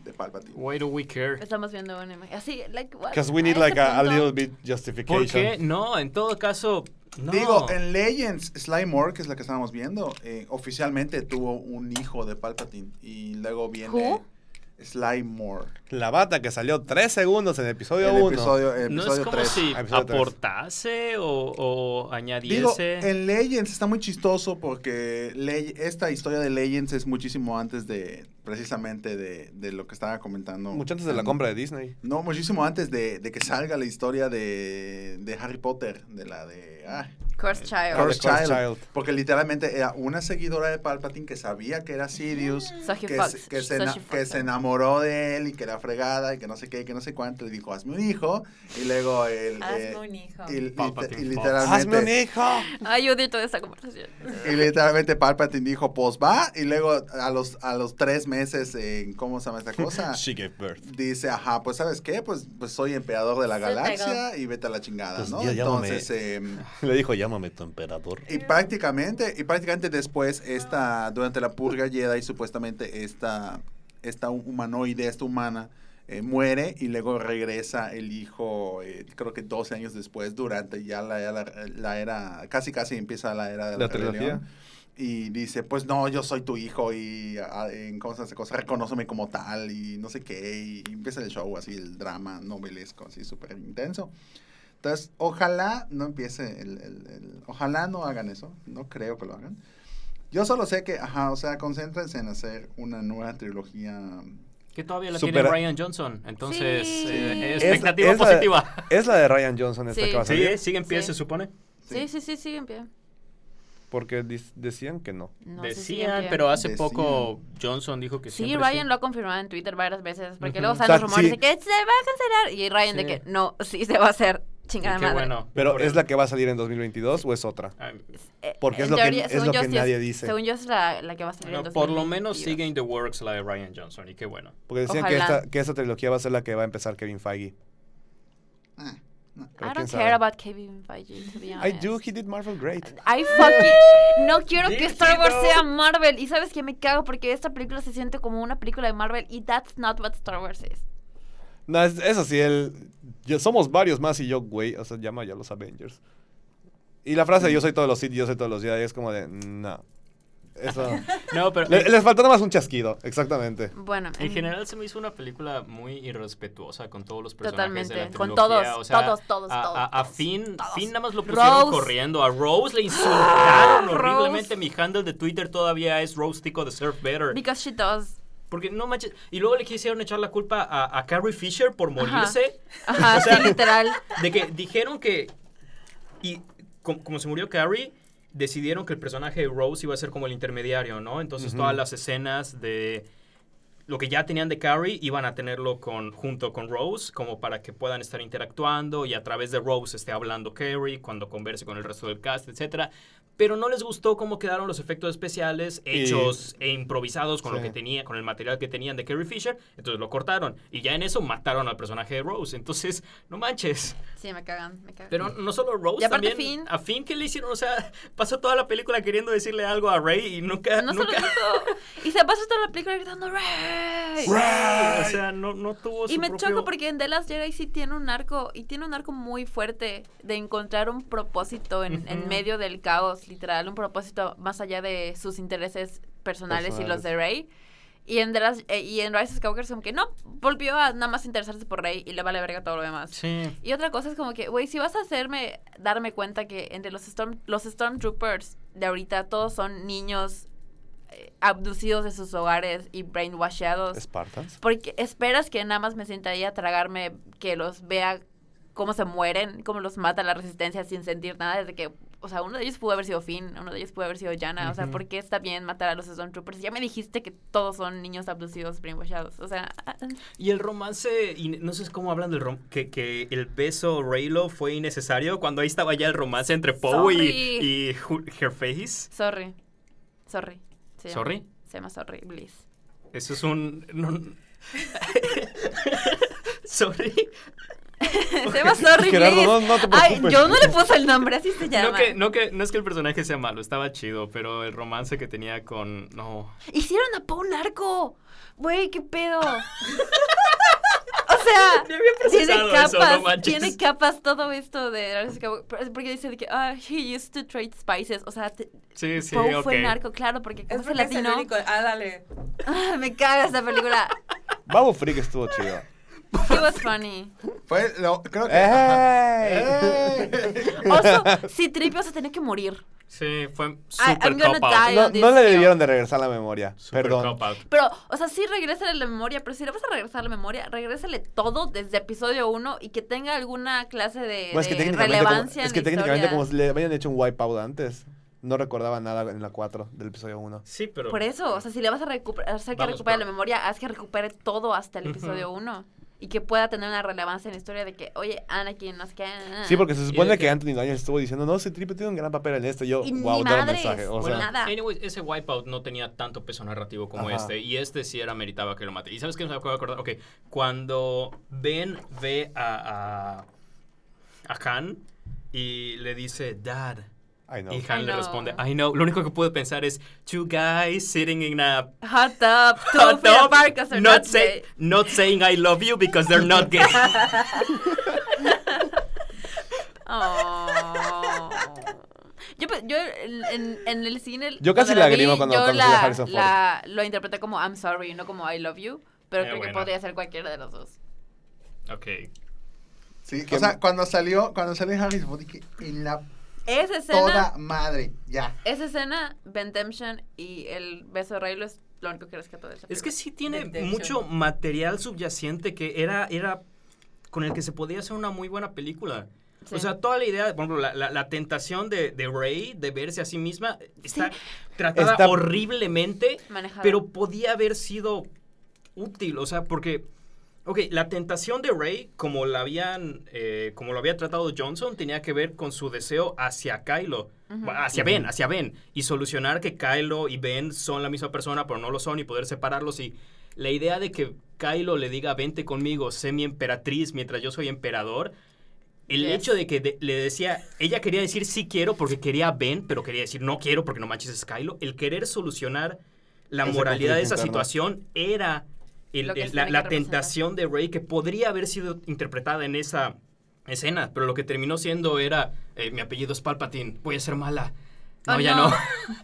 de Palpatine. Why do we care? Estamos viendo una imagen. Así, like, what? Because we need A like a, little bit justification. ¿Por qué? No, en todo caso, no. Digo, en Legends, Sly Moore, que es la que estábamos viendo, eh, oficialmente tuvo un hijo de Palpatine y luego viene ¿Who? Sly Moore. La bata que salió tres segundos en episodio El 1. episodio, no es episodio como 3. si Episodio aportase o, o Digo, añadiese. en Legends está muy chistoso porque Le- esta historia de Legends es muchísimo antes de, precisamente de, de lo que estaba comentando. Mucho antes de la compra de Disney. No, muchísimo antes de, de que salga la historia de, de Harry Potter, de la de... Ah, Cursed Child. Cursed Child. Child. Porque literalmente era una seguidora de Palpatine que sabía que era Sidious, So he que, se, que, se, so que se enamoró de él y que era fregada y que no sé qué, y que no sé cuánto. Le dijo, hazme un hijo. Y luego él... Hazme eh, un hijo. y, Palpatine y Fox. ¡Hazme un literalmente... hijo! Ay, odio toda esta conversación. Y literalmente Palpatine dijo, pues va. Y luego a los, a los tres meses, en ¿cómo se llama esta cosa? She gave birth. Dice, ajá, pues ¿sabes qué? Pues, pues soy emperador de la galaxia y vete a la chingada, Pues, ¿no? ya. Entonces, em, Le dijo, llámame tu emperador. y prácticamente, y prácticamente después, esta, durante la purga Jedi, supuestamente esta, esta humanoide, esta humana, eh, muere y luego regresa el hijo, eh, creo que 12 años después, durante ya la, la, la era, casi casi empieza la era de la, ¿La trilogía? Y dice, pues no, yo soy tu hijo y en cosas de cosas, reconóceme como tal y no sé qué. Y, empieza el show así, el drama novelesco, así súper intenso. Entonces, ojalá no empiece el, el- el- Ojalá no hagan eso. No creo que lo hagan. Yo solo sé que, ajá, o sea, concéntrense en hacer una nueva trilogía. Que todavía la Supera- tiene Ryan Johnson. Entonces, Sí. eh, Es- expectativa es la- positiva. Es la de Ryan Johnson esta Sí. que va a Sí, salir. sigue en pie, Sí. se supone. Sí, sí, sí, sigue en pie. Porque decían que no. Sí Decían, pero hace Decían. poco Johnson dijo que Sí, siempre Ryan lo ha confirmado en Twitter varias veces, porque luego O salen sea, los rumores sí. de que se va a cancelar y Ryan de Sí. que no, sí se va a hacer chingada madre. bueno. Pero ¿es la que va a salir en 2022 o es otra? Ah, Eh, Porque es lo que- es lo que sí es- nadie dice. Según yo es la, la que va a salir bueno, en por lo menos 2022. sigue in the works la de Ryan Johnson y qué bueno. Porque decían que esta, que esta trilogía va a ser la que va a empezar Kevin Feige. I don't sabe. care about Kevin Feige, to be I honest. do, he did Marvel great. I fucking no quiero que Star Wars sea Marvel y sabes que me cago porque esta película se siente como una película de Marvel y that's not what Star Wars is. No, es- eso sí, él. yo- somos varios más y yo, güey. O sea, llama ya los Avengers. Y la frase yo soy todos los Sith, yo soy todos los Jedi es como de. No. Eso. No, pero Le- les faltó nada más un chasquido, exactamente. Bueno, en general se me hizo una película muy irrespetuosa con todos los personajes de la Totalmente, con todos, o sea, todos, todos, a, todos, a- Finn, todos. Finn nada más lo pusieron Rose. corriendo. A Rose le insultaron Rose. horriblemente. Mi handle de Twitter todavía es Rose Tico de Surf Better. Because she does. Porque no manches. Y luego le quisieron echar la culpa a, a Carrie Fisher por morirse. Ajá, O sea, sí, literal. De que dijeron que. Y com- como se murió Carrie, decidieron que el personaje de Rose iba a ser como el intermediario, ¿no? Entonces todas las escenas de lo que ya tenían de Carrie iban a tenerlo con, junto con Rose, como para que puedan estar interactuando y a través de Rose esté hablando Carrie cuando converse con el resto del cast, etcétera. Pero no les gustó cómo quedaron los efectos especiales Y- hechos e improvisados con lo que tenía, con el material que tenían de Carrie Fisher, entonces lo cortaron y ya en eso mataron al personaje de Rose. Entonces, no manches. Sí, me cagan, me cagan. Pero no solo Rose, Y aparte también Finn. a Finn que le hicieron, o sea, pasó toda la película queriendo decirle algo a Rey y nunca, no se lo nunca, dijo. Y se pasó toda la película gritando ¡Rey! o sea, no, no tuvo su Y me propio- choco porque en The Last Jedi sí tiene un arco, y tiene un arco muy fuerte de encontrar un propósito en, en medio del caos, literal, un propósito más allá de sus intereses personales, y los de Rey. Y en, The Last- eh, y en Rise of Skywalker como que no, volvió a nada más interesarse por Rey y le vale verga todo lo demás. Sí. Y otra cosa es como que, güey, si vas a hacerme darme cuenta que entre los, Storm, los Stormtroopers de ahorita todos son niños eh, abducidos de sus hogares y brainwashados, Spartans. porque esperas que nada más me sienta ahí a tragarme, que los vea cómo se mueren, cómo los mata la resistencia sin sentir nada, desde que, o sea, uno de ellos pudo haber sido Finn, uno de ellos pudo haber sido Jana, o sea. ¿por qué está bien matar a los Stormtroopers? Ya me dijiste que todos son niños abducidos, brainwashados, o sea, ah, ah, Y el romance, y no sé cómo hablan del rom que, que el beso Raylo fue innecesario cuando ahí estaba ya el romance entre Poe y, y Herface. sorry, sorry. se llama. ¿Sorry? Se llama Sorry, Bliss. Eso es un... no- Sorry. se llama Sorry, Gerardo, no- no te Ay, yo no le puse el nombre, así se llama. No que, no, que, no es que el personaje sea malo, estaba chido, pero el romance que tenía con... No. Hicieron a Poe narco. Güey, qué pedo. o sea, tiene capas, eso, no manches. tiene capas todo esto de porque dice de que ah, he used to trade spices, o sea, te- Sí, sí, Poe fue narco, claro, porque como Es es porque es el latino, único. Ah, dale. ah, me caga esta película. Babu Freak estuvo chido. It was funny. Fue, lo- creo que... ¡Ey! ¡Ey! Oso, si Tripio se tenía que morir. Sí, fue die. No, no le debieron de regresar la memoria. Super Perdón. Pero, o sea, sí regresa la memoria, pero si le vas a regresar la memoria, regrésale todo desde episodio 1 y que tenga alguna clase de, Bueno, es que de técnicamente, como, relevancia es en que la técnicamente historia. como si le habían hecho un wipeout antes. No recordaba nada en la 4 del episodio 1. Sí, pero... Por eso, o sea, si le vas a recuperar, hacer que Vamos, recupere la memoria, haz que recupere todo hasta el episodio 1 y que pueda tener una relevancia en la historia de que, oye, Anakin, no sé qué. ah. Sí, porque se supone que que- Anthony Daniels estuvo diciendo, no, ese triple tiene un gran papel en esto. Y yo, Y wow, dar un mensaje. O bueno, sea, nada. Anyways, ese Wipeout no tenía tanto peso narrativo como Ajá. este. Y este sí era meritaba que lo mate. ¿Y sabes qué me acabo de acordar? Ok, cuando Ben ve a, a, a Han y le dice, Dad. I know. Y Han I le know. responde, I know. Lo único que puedo pensar es, two guys sitting in a Hot tub, hot tub, not, not say- gay. not saying I love you because they're not gay. Oh. Yo, yo en, en- el cine. Yo casi lagrimo cuando- yo cuando la, Harrison Ford. la- lo interpreté como I'm sorry, no como I love you. Pero Eh, creo que podría ser cualquiera de los dos. ok. Sí, o sea, cuando salió, cuando salió Harris Ford, dije, en la Esa escena, toda madre, ya. esa escena, Bentemtion y el beso de Raylo es lo único que rescato de esa Es que sí tiene Redemption. mucho material subyacente que era, era con el que se podía hacer una muy buena película. Sí. O sea, toda la idea, por ejemplo, la, la- la tentación de, de Rey de verse a sí misma está tratada Está- horriblemente, pero podía haber sido útil, o sea, porque, ok, la tentación de Rey, como la habían, eh, como lo había tratado Johnson, tenía que ver con su deseo hacia Kylo, hacia Ben, hacia Ben, y solucionar que Kylo y Ben son la misma persona, pero no lo son, y poder separarlos, y la idea de que Kylo le diga, vente conmigo, sé mi emperatriz mientras yo soy emperador, el Yes. hecho de que de- le decía, ella quería decir sí quiero porque quería a Ben, pero quería decir no quiero porque no manches es Kylo. El querer solucionar la Ese moralidad de esa interno. situación era el- el- la, tentación de Rey que podría haber sido interpretada en esa escena, pero lo que terminó siendo era, eh, mi apellido es Palpatine, voy a ser mala. No, Oh, ya no. no.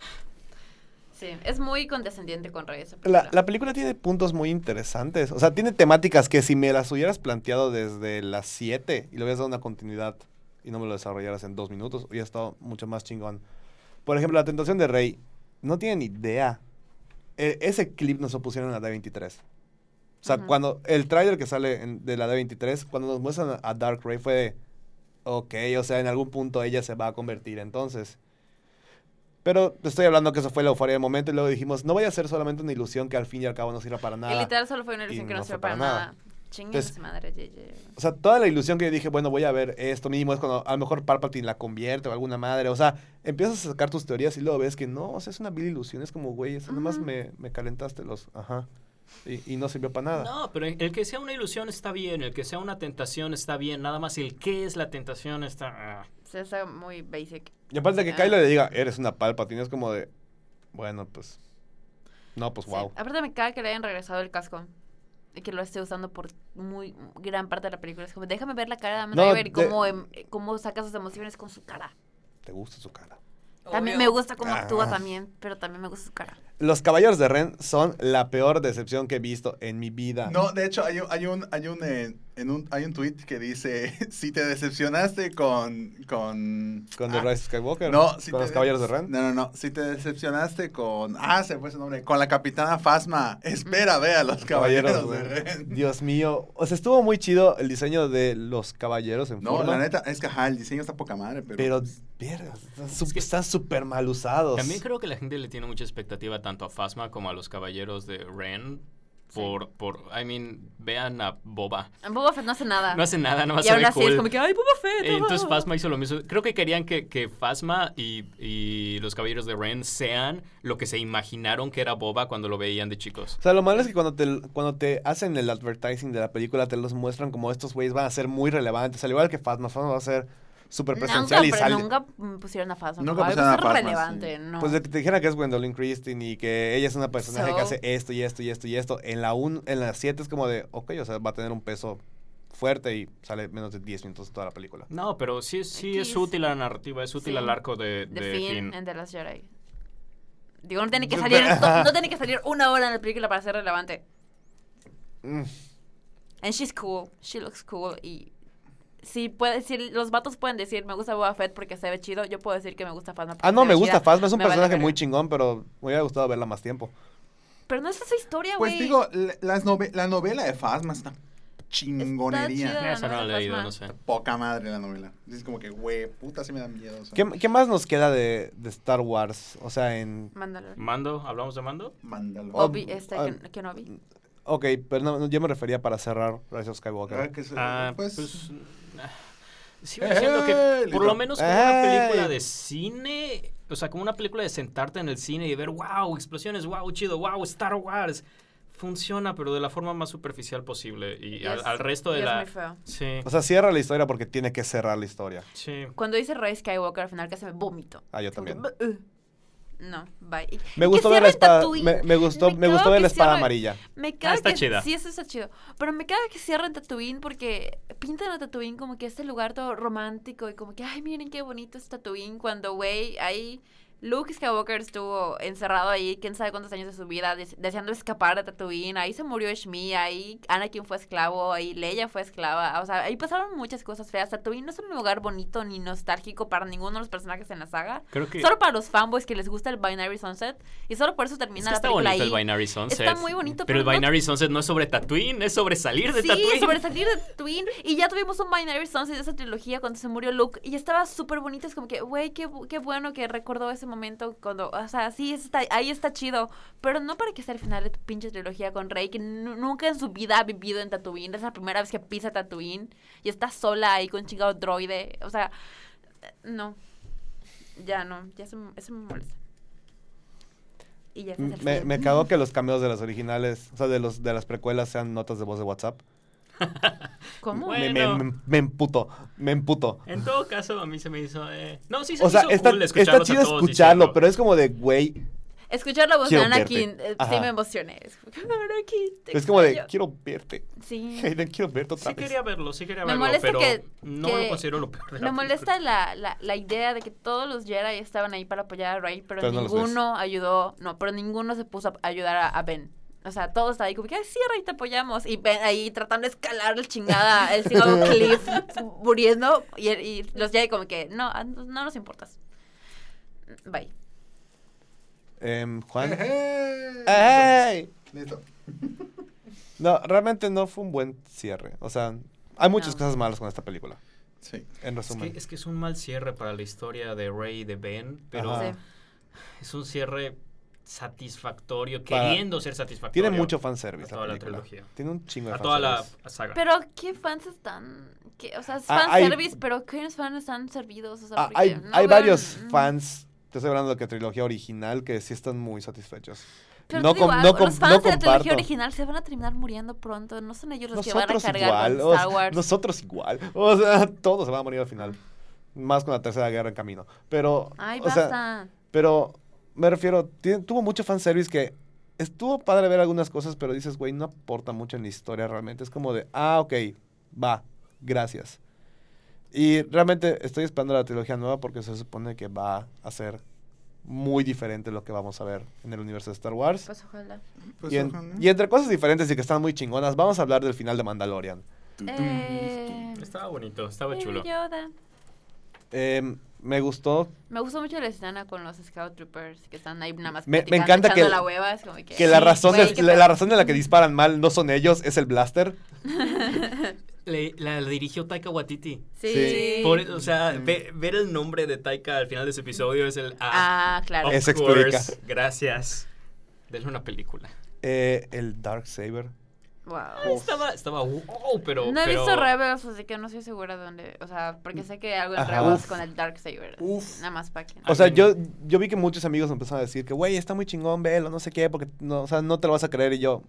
Sí, es muy condescendiente con Rey esa película. La, la película tiene puntos muy interesantes. O sea, tiene temáticas que si me las hubieras planteado desde las 7 y le hubieras dado una continuidad y no me lo desarrollaras en dos minutos, hubiera estado mucho más chingón. Por ejemplo, la tentación de Rey. No tienen idea. E- ese clip nos lo pusieron en la D23. O sea, cuando el tráiler que sale en- de la D23, cuando nos muestran a, a Dark Rey fue de, ok, o sea, en algún punto ella se va a convertir entonces. Pero te estoy hablando que eso fue la euforia del momento y luego dijimos, no vaya a ser solamente una ilusión que al fin y al cabo no sirva para Y nada. literal solo fue una ilusión que no no para nada. nada. Entonces- madre, JJ. O sea, toda la ilusión que yo dije, bueno, voy a ver esto mínimo es cuando a lo mejor Palpatine la convierte o alguna madre. O sea, empiezas a sacar tus teorías y luego ves que no, o sea, es una vil ilusión. Es como, güey, eso nomás Ujú. me, me calentaste los... Ajá. Y, y no sirvió para nada. No, pero el que sea una ilusión está bien, el que sea una tentación está bien, nada más el qué es la tentación está... ah. Sí, está muy basic. Y aparte de que Ah. Kylo le diga, eres una Palpatine, es como de... Bueno, pues... No, pues Sí. wow. Aparte me caga que le hayan regresado el casco. Y que lo esté usando por muy gran parte de la película. Es como, déjame ver la cara de Amanda No, Driver y de- cómo, em- cómo saca sus emociones con su cara. Te gusta su cara. También me gusta cómo actúa Ah. también, pero también me gusta su cara. Los Caballeros de Ren son la peor decepción que he visto en mi vida. No, de hecho, hay un, hay un, hay un, eh, en un, hay un tweet que dice, si te decepcionaste con, con... Con The ah, Rise of Skywalker. No, si Con te los Caballeros de Ren. No, no, no. Si te decepcionaste con. Ah, se fue su nombre. Con la capitana Fasma. Espera, ve a los caballeros, de Ren. Dios mío. O sea, estuvo muy chido el diseño de los caballeros en No, forma. la neta, es que ajá, el diseño está poca madre, pero. Pero, verga, están súper mal usados. También creo que la gente le tiene mucha expectativa tanto a Phasma como a los caballeros de Ren. Por, por, I mean, vean a Boba. Boba Fett no hace nada. No hace nada, nada más y se aún ve así cool. es como que, ay, Boba Fett. Eh, Entonces ah". Phasma hizo lo mismo. Creo que querían que, que Phasma y, y los caballeros de Ren sean lo que se imaginaron que era Boba cuando lo veían de chicos. O sea, lo malo es que cuando te, cuando te hacen el advertising de la película, te los muestran como estos güeyes van a ser muy relevantes. Al igual que Phasma, Phasma va a ser súper presencial Nunca, y pero sale. nunca pusieron a Phasma. Nunca como, "Ay, pusieron a Phasma, relevante, sí. no. Pues de que te dijera que es Gwendolyn Christine y que ella es una personaje que hace esto y esto y esto y esto. En la un, en la 7 es como de, ok, o sea, va a tener un peso fuerte y sale menos de 10 minutos en toda la película. No, pero sí, sí es útil la narrativa, es útil Sí. al arco de, de de Finn, Finn. en The Last Jedi. Digo, no tiene que salir, no, no tiene que salir una hora en la película para ser relevante. Mm. And she's cool, she looks cool y si puede, si los vatos pueden decir me gusta Boba Fett porque se ve chido, yo puedo decir que me gusta porque Ah, no, me gusta chida. Phasma, es un vale personaje muy chingón, pero me hubiera gustado verla más tiempo. Pero no es esa historia, güey. Pues digo, la, las nove- la novela de Fasma está chingonería. Está. Esa no la he leído, no sé. Poca madre la novela. Es como que, güey, puta, sí me da miedo. o sea. ¿Qué, qué más nos queda de, de Star Wars? O sea, en... Mandalorian. ¿Mando? ¿Hablamos de Mando? Mándalo. Oh, Obi, este, ah, que, que no vi. Ok, pero no, no, yo me refería para cerrar Rise of Skywalker. Ah, que se- Ah, pues, pues... Sigo diciendo que ¡Ey! por lo menos como una película de cine, o sea, como una película de sentarte en el cine y ver, wow, explosiones, wow, chido, wow, Star Wars. Funciona, pero de la forma más superficial posible. Y Y al, es- al resto de y es la... muy feo. Sí, O sea, cierra la historia porque tiene que cerrar la historia. sí. Cuando dice Rey Skywalker al final casi me vomito. Ah, yo Como que, también. No, bye. Me gustó ver la espada. Me, me gustó, me gustó ver la espada cierren- amarilla. Me caga está que, chida. Sí, eso está chido. Pero me caga que cierren Tatooine porque pintan a Tatooine como que este lugar todo romántico y como que, ay, miren qué bonito es Tatooine. Cuando, güey, ahí Luke Skywalker estuvo encerrado ahí, quién sabe cuántos años de su vida, des- deseando escapar de Tatooine. Ahí se murió Shmi, ahí Anakin fue esclavo, ahí Leia fue esclava. O sea, ahí pasaron muchas cosas feas. Tatooine no es un lugar bonito ni nostálgico para ninguno de los personajes en la saga. Creo que... Solo para los fanboys que les gusta el Binary Sunset. Y solo por eso Es termina que la está película bonito ahí. el Binary Sunset. Está muy bonito, Pero el pero no- Binary Sunset no es sobre Tatooine, es sobre salir de Sí, Tatooine. sobre salir de Tatooine. Y ya tuvimos un Binary Sunset de esa trilogía cuando se murió Luke. Y estaba súper bonito. Es como que, güey, qué, qué bueno que recordó ese momento cuando... O sea, sí, está, ahí está chido. Pero no para que sea el final de tu pinche trilogía con Rey, que nu- nunca en su vida ha vivido en Tatooine. Es la primera vez que pisa Tatooine. Y está sola ahí con un chingado droide. O sea, no. Ya no. Ya se, eso me molesta. Y ya Me, me cagó que los cameos de las originales, o sea, de, los, de las precuelas sean notas de voz de WhatsApp. ¿Cómo? Bueno. Me, me, me, me emputo, me emputo. En todo caso, a mí se me hizo... eh, No, sí se O me sea, hizo está, cool está chido todos escucharlo, diciendo- pero es como de, güey, Escuchar la voz de Quiero Anakin, verte. eh, sí me emocioné. Es como, Anakin, te Es como de, extraño". quiero verte. Sí. Hayden, quiero verte otra Sí vez. quería verlo, sí quería Me verlo, molesta pero que- no que- lo considero lo peor de la Me molesta la, la, la idea de que todos los Jedi estaban ahí para apoyar a Rey, pero, Pero no ninguno ayudó, no, pero ninguno se puso a ayudar a, a Ben. O sea, todos estaban ahí como que, "Ay, sí, Rey, te apoyamos. Y Ben ahí tratando de escalar el chingada, el chingado cliff, muriendo. Y, y los Jedi como que, no, a- no nos importas. Bye. Em, Juan. Listo. No, realmente no fue un buen cierre. O sea, hay muchas No. cosas malas con esta película. Sí. En Es resumen. que, es que es un mal cierre para la historia de Rey y de Ben, pero. Sí. es un cierre satisfactorio, Para- queriendo ser satisfactorio. Tiene mucho fanservice a toda la trilogía. Tiene un chingo de A toda la saga. Pero, ¿qué fans están...? ¿Qué? O sea, es Ah, hay- fanservice, pero ¿qué fans están servidos? O sea, Ah, hay no hay varios mm. fans, te estoy hablando de la trilogía original, que sí están muy satisfechos. Pero no te digo com- algo, no com- los fans no de la trilogía original se van a terminar muriendo pronto. No son ellos los que van a cargar igual, con o Star sea, Wars. nosotros igual. O sea, todos se van a morir al final. Más con la tercera guerra en camino. Pero, Ay, o basta. sea, pero me refiero, tiene- tuvo mucho fanservice que estuvo padre ver algunas cosas, pero dices, güey, no aporta mucho en la historia realmente. Es como de, ah, ok, va, gracias. Y realmente estoy esperando la trilogía nueva porque se supone que va a ser muy diferente lo que vamos a ver en el universo de Star Wars. Pues ojalá. Pues y, en- ojalá. y entre cosas diferentes y que están muy chingonas, vamos a hablar del final de Mandalorian. Eh, Estaba bonito, estaba Baby chulo. Yoda. Me gustó Me gustó mucho la escena con los Scout Troopers que están ahí nada más Me- me encanta que- la hueva. Es como que, que la razón güey, de, la, razón de la que disparan mal no son ellos, es el blaster. Le- la dirigió Taika Waititi. Sí. Sí. Por- o sea, ve- ver el nombre de Taika al final de ese episodio es el... Ah, Ah, claro. of Eso explica. Gracias. Denle una película. Eh, el Dark Saber. Wow. Estaba, estaba wow, pero... No he pero- visto Rebels, así que no estoy segura de dónde. O sea, porque sé que algo en Ajá. Rebels Uf. con el Dark Saber. Uf. Nada más para que. O sea, yo, yo vi que muchos amigos me empezaron a decir que, güey, está muy chingón, velo, no sé qué, porque no, o sea, no te lo vas a creer. Y yo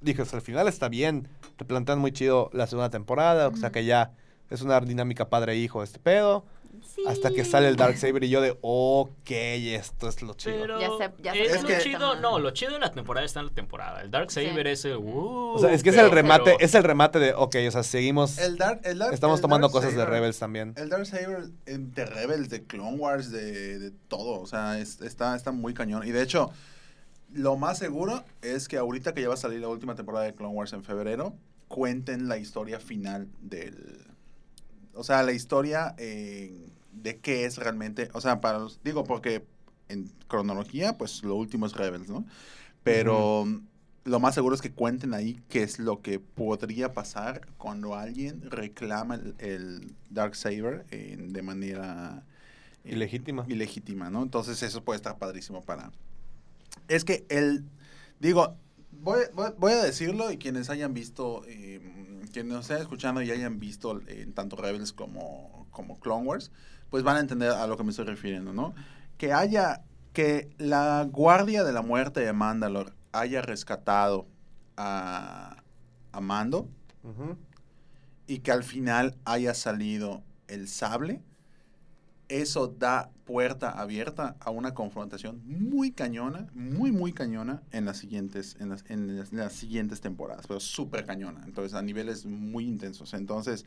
dije, o sea, al final está bien. Te plantean muy chido la segunda temporada, o sea, que ya es una dinámica padre-hijo este pedo. Sí. Hasta que sale el Dark Saber y yo de, ok, esto es lo chido. Pero Ya sé- ya sé es lo chido, no, lo chido de la temporada está en la temporada. El Dark Sí. Saber es el... uh, o sea, es que es el remate, pero- es el remate de, ok, o sea, seguimos, El Dark, el Dark- estamos el tomando Dark cosas de Rebels también. El Dark Saber eh, de Rebels, de Clone Wars, de, de todo. O sea, es- está, está muy cañón. Y de hecho, lo más seguro es que ahorita que ya va a salir la última temporada de Clone Wars en febrero, cuenten la historia final del... O sea, la historia eh, de qué es realmente... O sea, para los... Digo, porque en cronología, pues lo último es Rebels, ¿no? Pero... Lo más seguro es que cuenten ahí qué es lo que podría pasar cuando alguien reclama el, el Dark Saber de manera eh, Ilegítima. ilegítima, ¿no? Entonces eso puede estar padrísimo para... Es que el... Digo, voy, voy, voy a decirlo y quienes hayan visto, eh, quienes nos estén escuchando y hayan visto eh, tanto Rebels como, como Clone Wars, pues van a entender a lo que me estoy refiriendo, ¿no? Que haya... Que la Guardia de la Muerte de Mandalore haya rescatado a, a Mando y que al final haya salido el sable, eso da puerta abierta a una confrontación muy cañona, muy, muy cañona en las siguientes, en las, en las, las siguientes temporadas, pero súper cañona. Entonces, a niveles muy intensos. Entonces,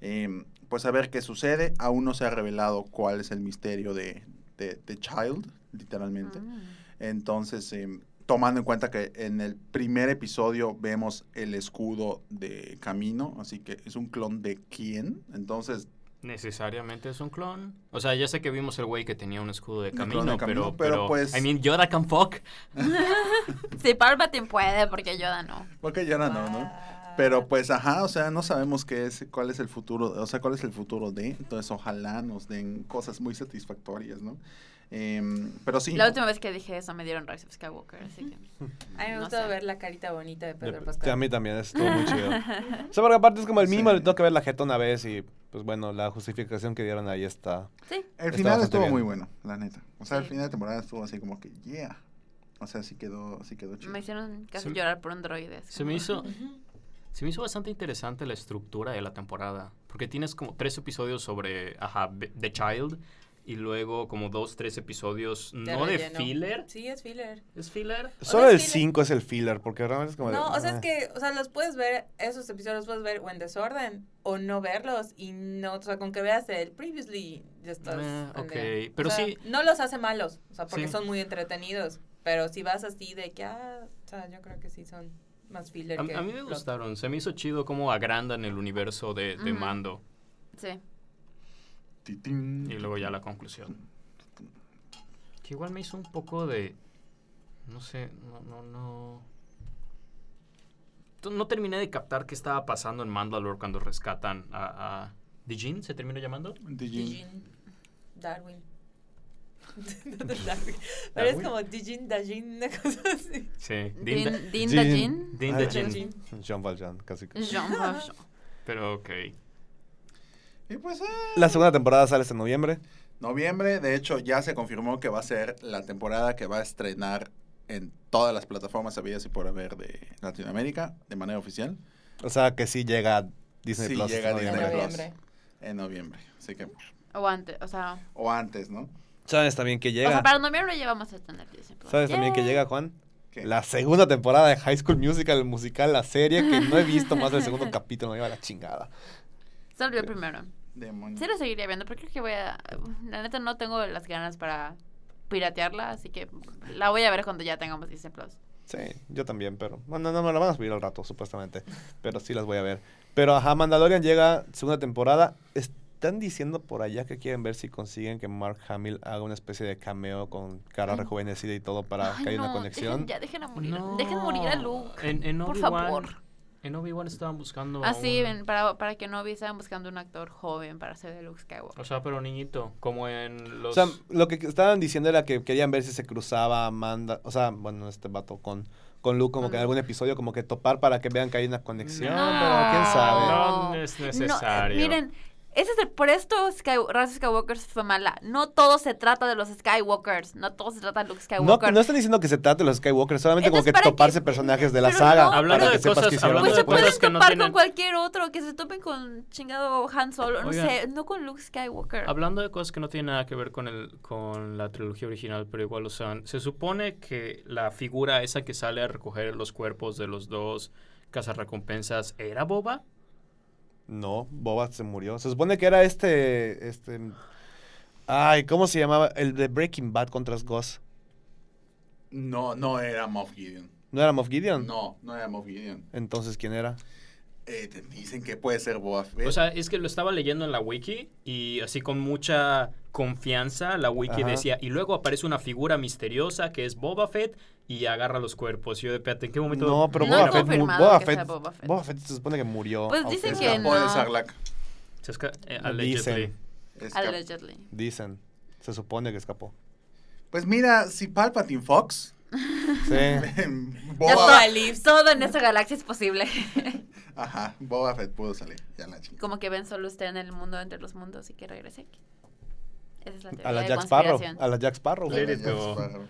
eh, pues a ver qué sucede. Aún no se ha revelado cuál es el misterio de, de, de Child, literalmente. Mm. Entonces, em, tomando en cuenta que en el primer episodio vemos el escudo de Camino, así que es un clon de quién. Entonces, Necesariamente es un clon. O sea, ya sé que vimos el güey que tenía un escudo de camino, clon de camino, pero, pero pero, pues- I mean, Yoda can fuck. Sí, Palpatine puede, porque Yoda no. porque ya no, no, ¿no? Pero pues, ajá, o sea, no sabemos qué es, cuál es el futuro, o sea, cuál es el futuro de. Entonces, ojalá nos den cosas muy satisfactorias, ¿no? Em, pero sí. La última vez que dije eso me dieron Rise of Skywalker, así que. A mí me No gustó sé. ver la carita bonita de Pedro Sí, Pascal. a mí también, estuvo muy chido. O sea, porque aparte es como el mínimo, Sí. le tengo que ver la jeta una vez y, pues bueno, la justificación que dieron ahí está. Sí. El Está final estuvo bien. muy bueno, la neta. O sea, el final de temporada estuvo así como que, yeah. O sea, sí quedó, sí quedó chido. Me hicieron casi Se- llorar por un droide. es Se como- me hizo... Se me hizo bastante interesante la estructura de la temporada. Porque tienes como tres episodios sobre, ajá, The Child, y luego como dos, tres episodios, De no de filler. Sí, es filler. ¿Es filler? Solo el filler. 5 es el filler, porque realmente es como de, No, o sea, es ah. que, o sea, los puedes ver, esos episodios los puedes ver o en desorden o no verlos y no, o sea, con que veas el previously ya estás. Ah, al ok, día. pero O sea, sí- No los hace malos, o sea, porque Sí. son muy entretenidos, pero si vas así de que, ah, o sea, yo creo que sí son más filler A, que a mí me plot. gustaron, se me hizo chido cómo agrandan el universo de, de. Mando Sí. Titín. y luego ya la conclusión. Que igual me hizo un poco de... No sé, no, no, no... No terminé de captar qué estaba pasando en Mandalore cuando rescatan a... a ¿Dijin se terminó llamando? Dijin. Darwin. Darwin. Pero es como Dijin, Dajin, una cosa así. Sí. Din, Din Jin. Dajin. Din Ah, Dajin. Jin. Jean Valjean, casi. Jean Valjean. Pero ok. Y pues, eh, La segunda temporada sale este noviembre. noviembre, de hecho, ya se confirmó que va a ser la temporada que va a estrenar en todas las plataformas habidas y por haber de Latinoamérica, de manera oficial, O sea que sí llega Disney Sí, Plus llega En Disney noviembre. Plus. noviembre. en noviembre. Así que, O antes, o sea... o antes, ¿no? ¿Sabes también que O llega? sea, para noviembre ya vamos a tener Disney Plus. ¿Sabes también que llega, Juan? ¿Qué? La segunda temporada de High School Musical, el musical, la serie, que no he visto más del segundo capítulo, me lleva la chingada. Vio el primero. Demonios. Sí lo seguiría viendo, pero creo que voy a... La neta no tengo las ganas para piratearla, así que la voy a ver cuando ya tengamos Disney Plus. Sí, yo también, pero... Bueno, no me la van a subir al rato, supuestamente. Pero sí las voy a ver. Pero, ajá, Mandalorian llega segunda temporada. Están diciendo por allá que quieren ver si consiguen que Mark Hamill haga una especie de cameo con cara Ay. rejuvenecida y todo para Ay, que haya una no, conexión. Dejen, ya dejen a morir. No. Dejen morir a Luke. En, en por favor. En Obi-Wan estaban buscando. a Así, un- ven, para, para que no estaban buscando un actor joven para ser de Luke Skywalker. O sea, pero niñito, como en los... O sea, lo que estaban diciendo era que querían ver si se cruzaba Amanda, o sea, bueno, este vato con, con Luke, como Con que en algún episodio, como que topar para que vean que hay una conexión, No. pero quién sabe. No es No, eh, necesario. miren, ese es el, por esto Sky, Rise of Skywalker fue mala. No todo se trata de los Skywalkers. No todo se trata de Luke Skywalker. no están diciendo que se trate de los Skywalker, solamente como Entonces, que ¿para toparse personajes de la saga. no. Hablando para de que cosas- que hablando pues se de después. cosas que no topar tienen- con cualquier otro, que se topen con chingado Han Solo, no Oigan. sé, no con Luke Skywalker. Hablando de cosas que no tienen nada que ver con el con la trilogía original, pero igual lo son. Se supone que la figura esa que sale a recoger los cuerpos de los dos cazarrecompensas era Boba. No, Boba se murió. Se supone que era este, este... Ay, ¿cómo se llamaba? El de Breaking Bad contra Ghost. No, no era Moff Gideon. ¿No era Moff Gideon? No, no era Moff Gideon. Entonces, ¿quién era? Eh, te dicen que puede ser Boba Fett. O sea, es que lo estaba leyendo en la wiki y así con mucha confianza la wiki Ajá. decía y luego aparece una figura misteriosa que es Boba Fett y agarra los cuerpos. Y yo de espérate, ¿en qué momento? No, pero No Boba, Fett, Boba, Fett, Boba Fett. Boba Fett se supone que murió. Pues dicen que de no. Sarlacc. Se esca- eh, Dicen. allegedly. Escap- Allegedly. Dicen. Se supone que escapó. Pues mira, si Palpatine Fox, Sí. Ya Boba, todo, todo en esta galaxia es posible. Ajá, Boba Fett pudo salir. Ya la chingada. Como que Ben solo está en el mundo entre los mundos y que regrese aquí. Esa es la teoría A la de Jack Sparrow. A la Jack Sparrow. Let Ya it la go.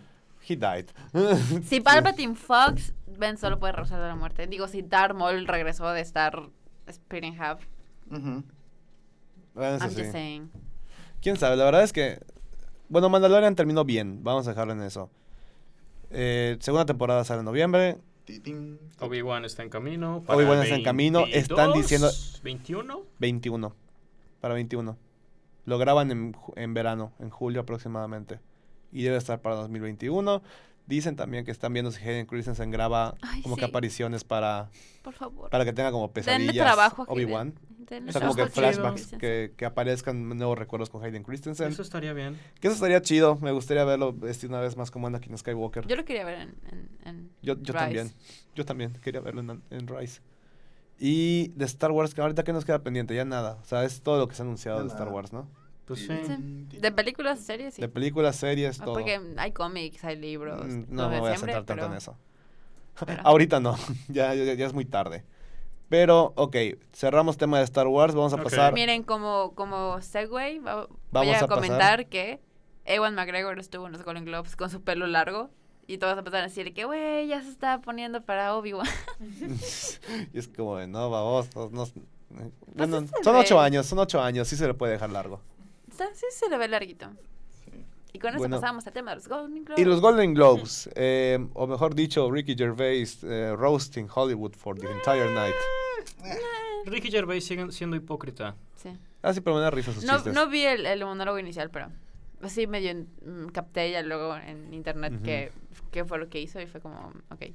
He died. Si Palpatine Fox, Ben solo puede de la muerte. Digo, si Darth Maul regresó de estar Spitting Half. Ujú. Bueno, eso I'm sí. just saying. Quién sabe, la verdad es que. Bueno, Mandalorian terminó bien. Vamos a dejarlo en eso. Eh, segunda temporada sale en noviembre. Obi-Wan está en camino. Obi-Wan está en camino, están diciendo- 21. 21. Para 21. Lo graban en, en verano, en julio aproximadamente. Y debe estar para 2021. Dicen también que están viendo si Hayden Christensen graba Ay, como que apariciones para, Por favor. para que tenga como pesadillas. Obi-Wan. O sea, como que flashbacks, que, que aparezcan nuevos recuerdos con Hayden Christensen. Eso estaría bien. Que eso estaría chido. Me gustaría verlo este, una vez más como Anakin Skywalker. Yo lo quería ver en, en, en Yo, yo Rise. también. Yo también quería verlo en, en Rise. Y de Star Wars, que ahorita que nos queda pendiente, ya nada. O sea, es todo lo que se ha anunciado Ya de Star. Wars, ¿no? Pues sí. Sí. De películas, series, sí. De películas, series, Ah, todo. Porque hay cómics, hay libros. Mm, No me voy a centrar tanto pero- en eso. pero- Ahorita no. ya, ya, ya es muy tarde. Pero, ok, cerramos tema de Star Wars. Vamos a pasar. Miren, como, como segue, va- voy Vamos a, pasar. comentar que Ewan McGregor estuvo en los Golden Globes con su pelo largo. Y todos empezaron a decir que, güey, ya se está poniendo para Obi-Wan. y es como no, vamos. No, no- bueno, Pues son ocho años, son ocho años. Sí se le puede dejar largo. Sí se le ve larguito. Y con eso Bueno. pasamos al tema de los Golden Globes. Y los Golden Globes, eh, o mejor dicho, Ricky Gervais eh, roasting Hollywood for the entire night. Ricky Gervais sigue siendo hipócrita. Sí. Ah, sí, pero me da risa sus No, chistes. no vi el, el monólogo inicial, pero así medio mm, capté ya luego en internet que, qué fue lo que hizo y fue como, ok.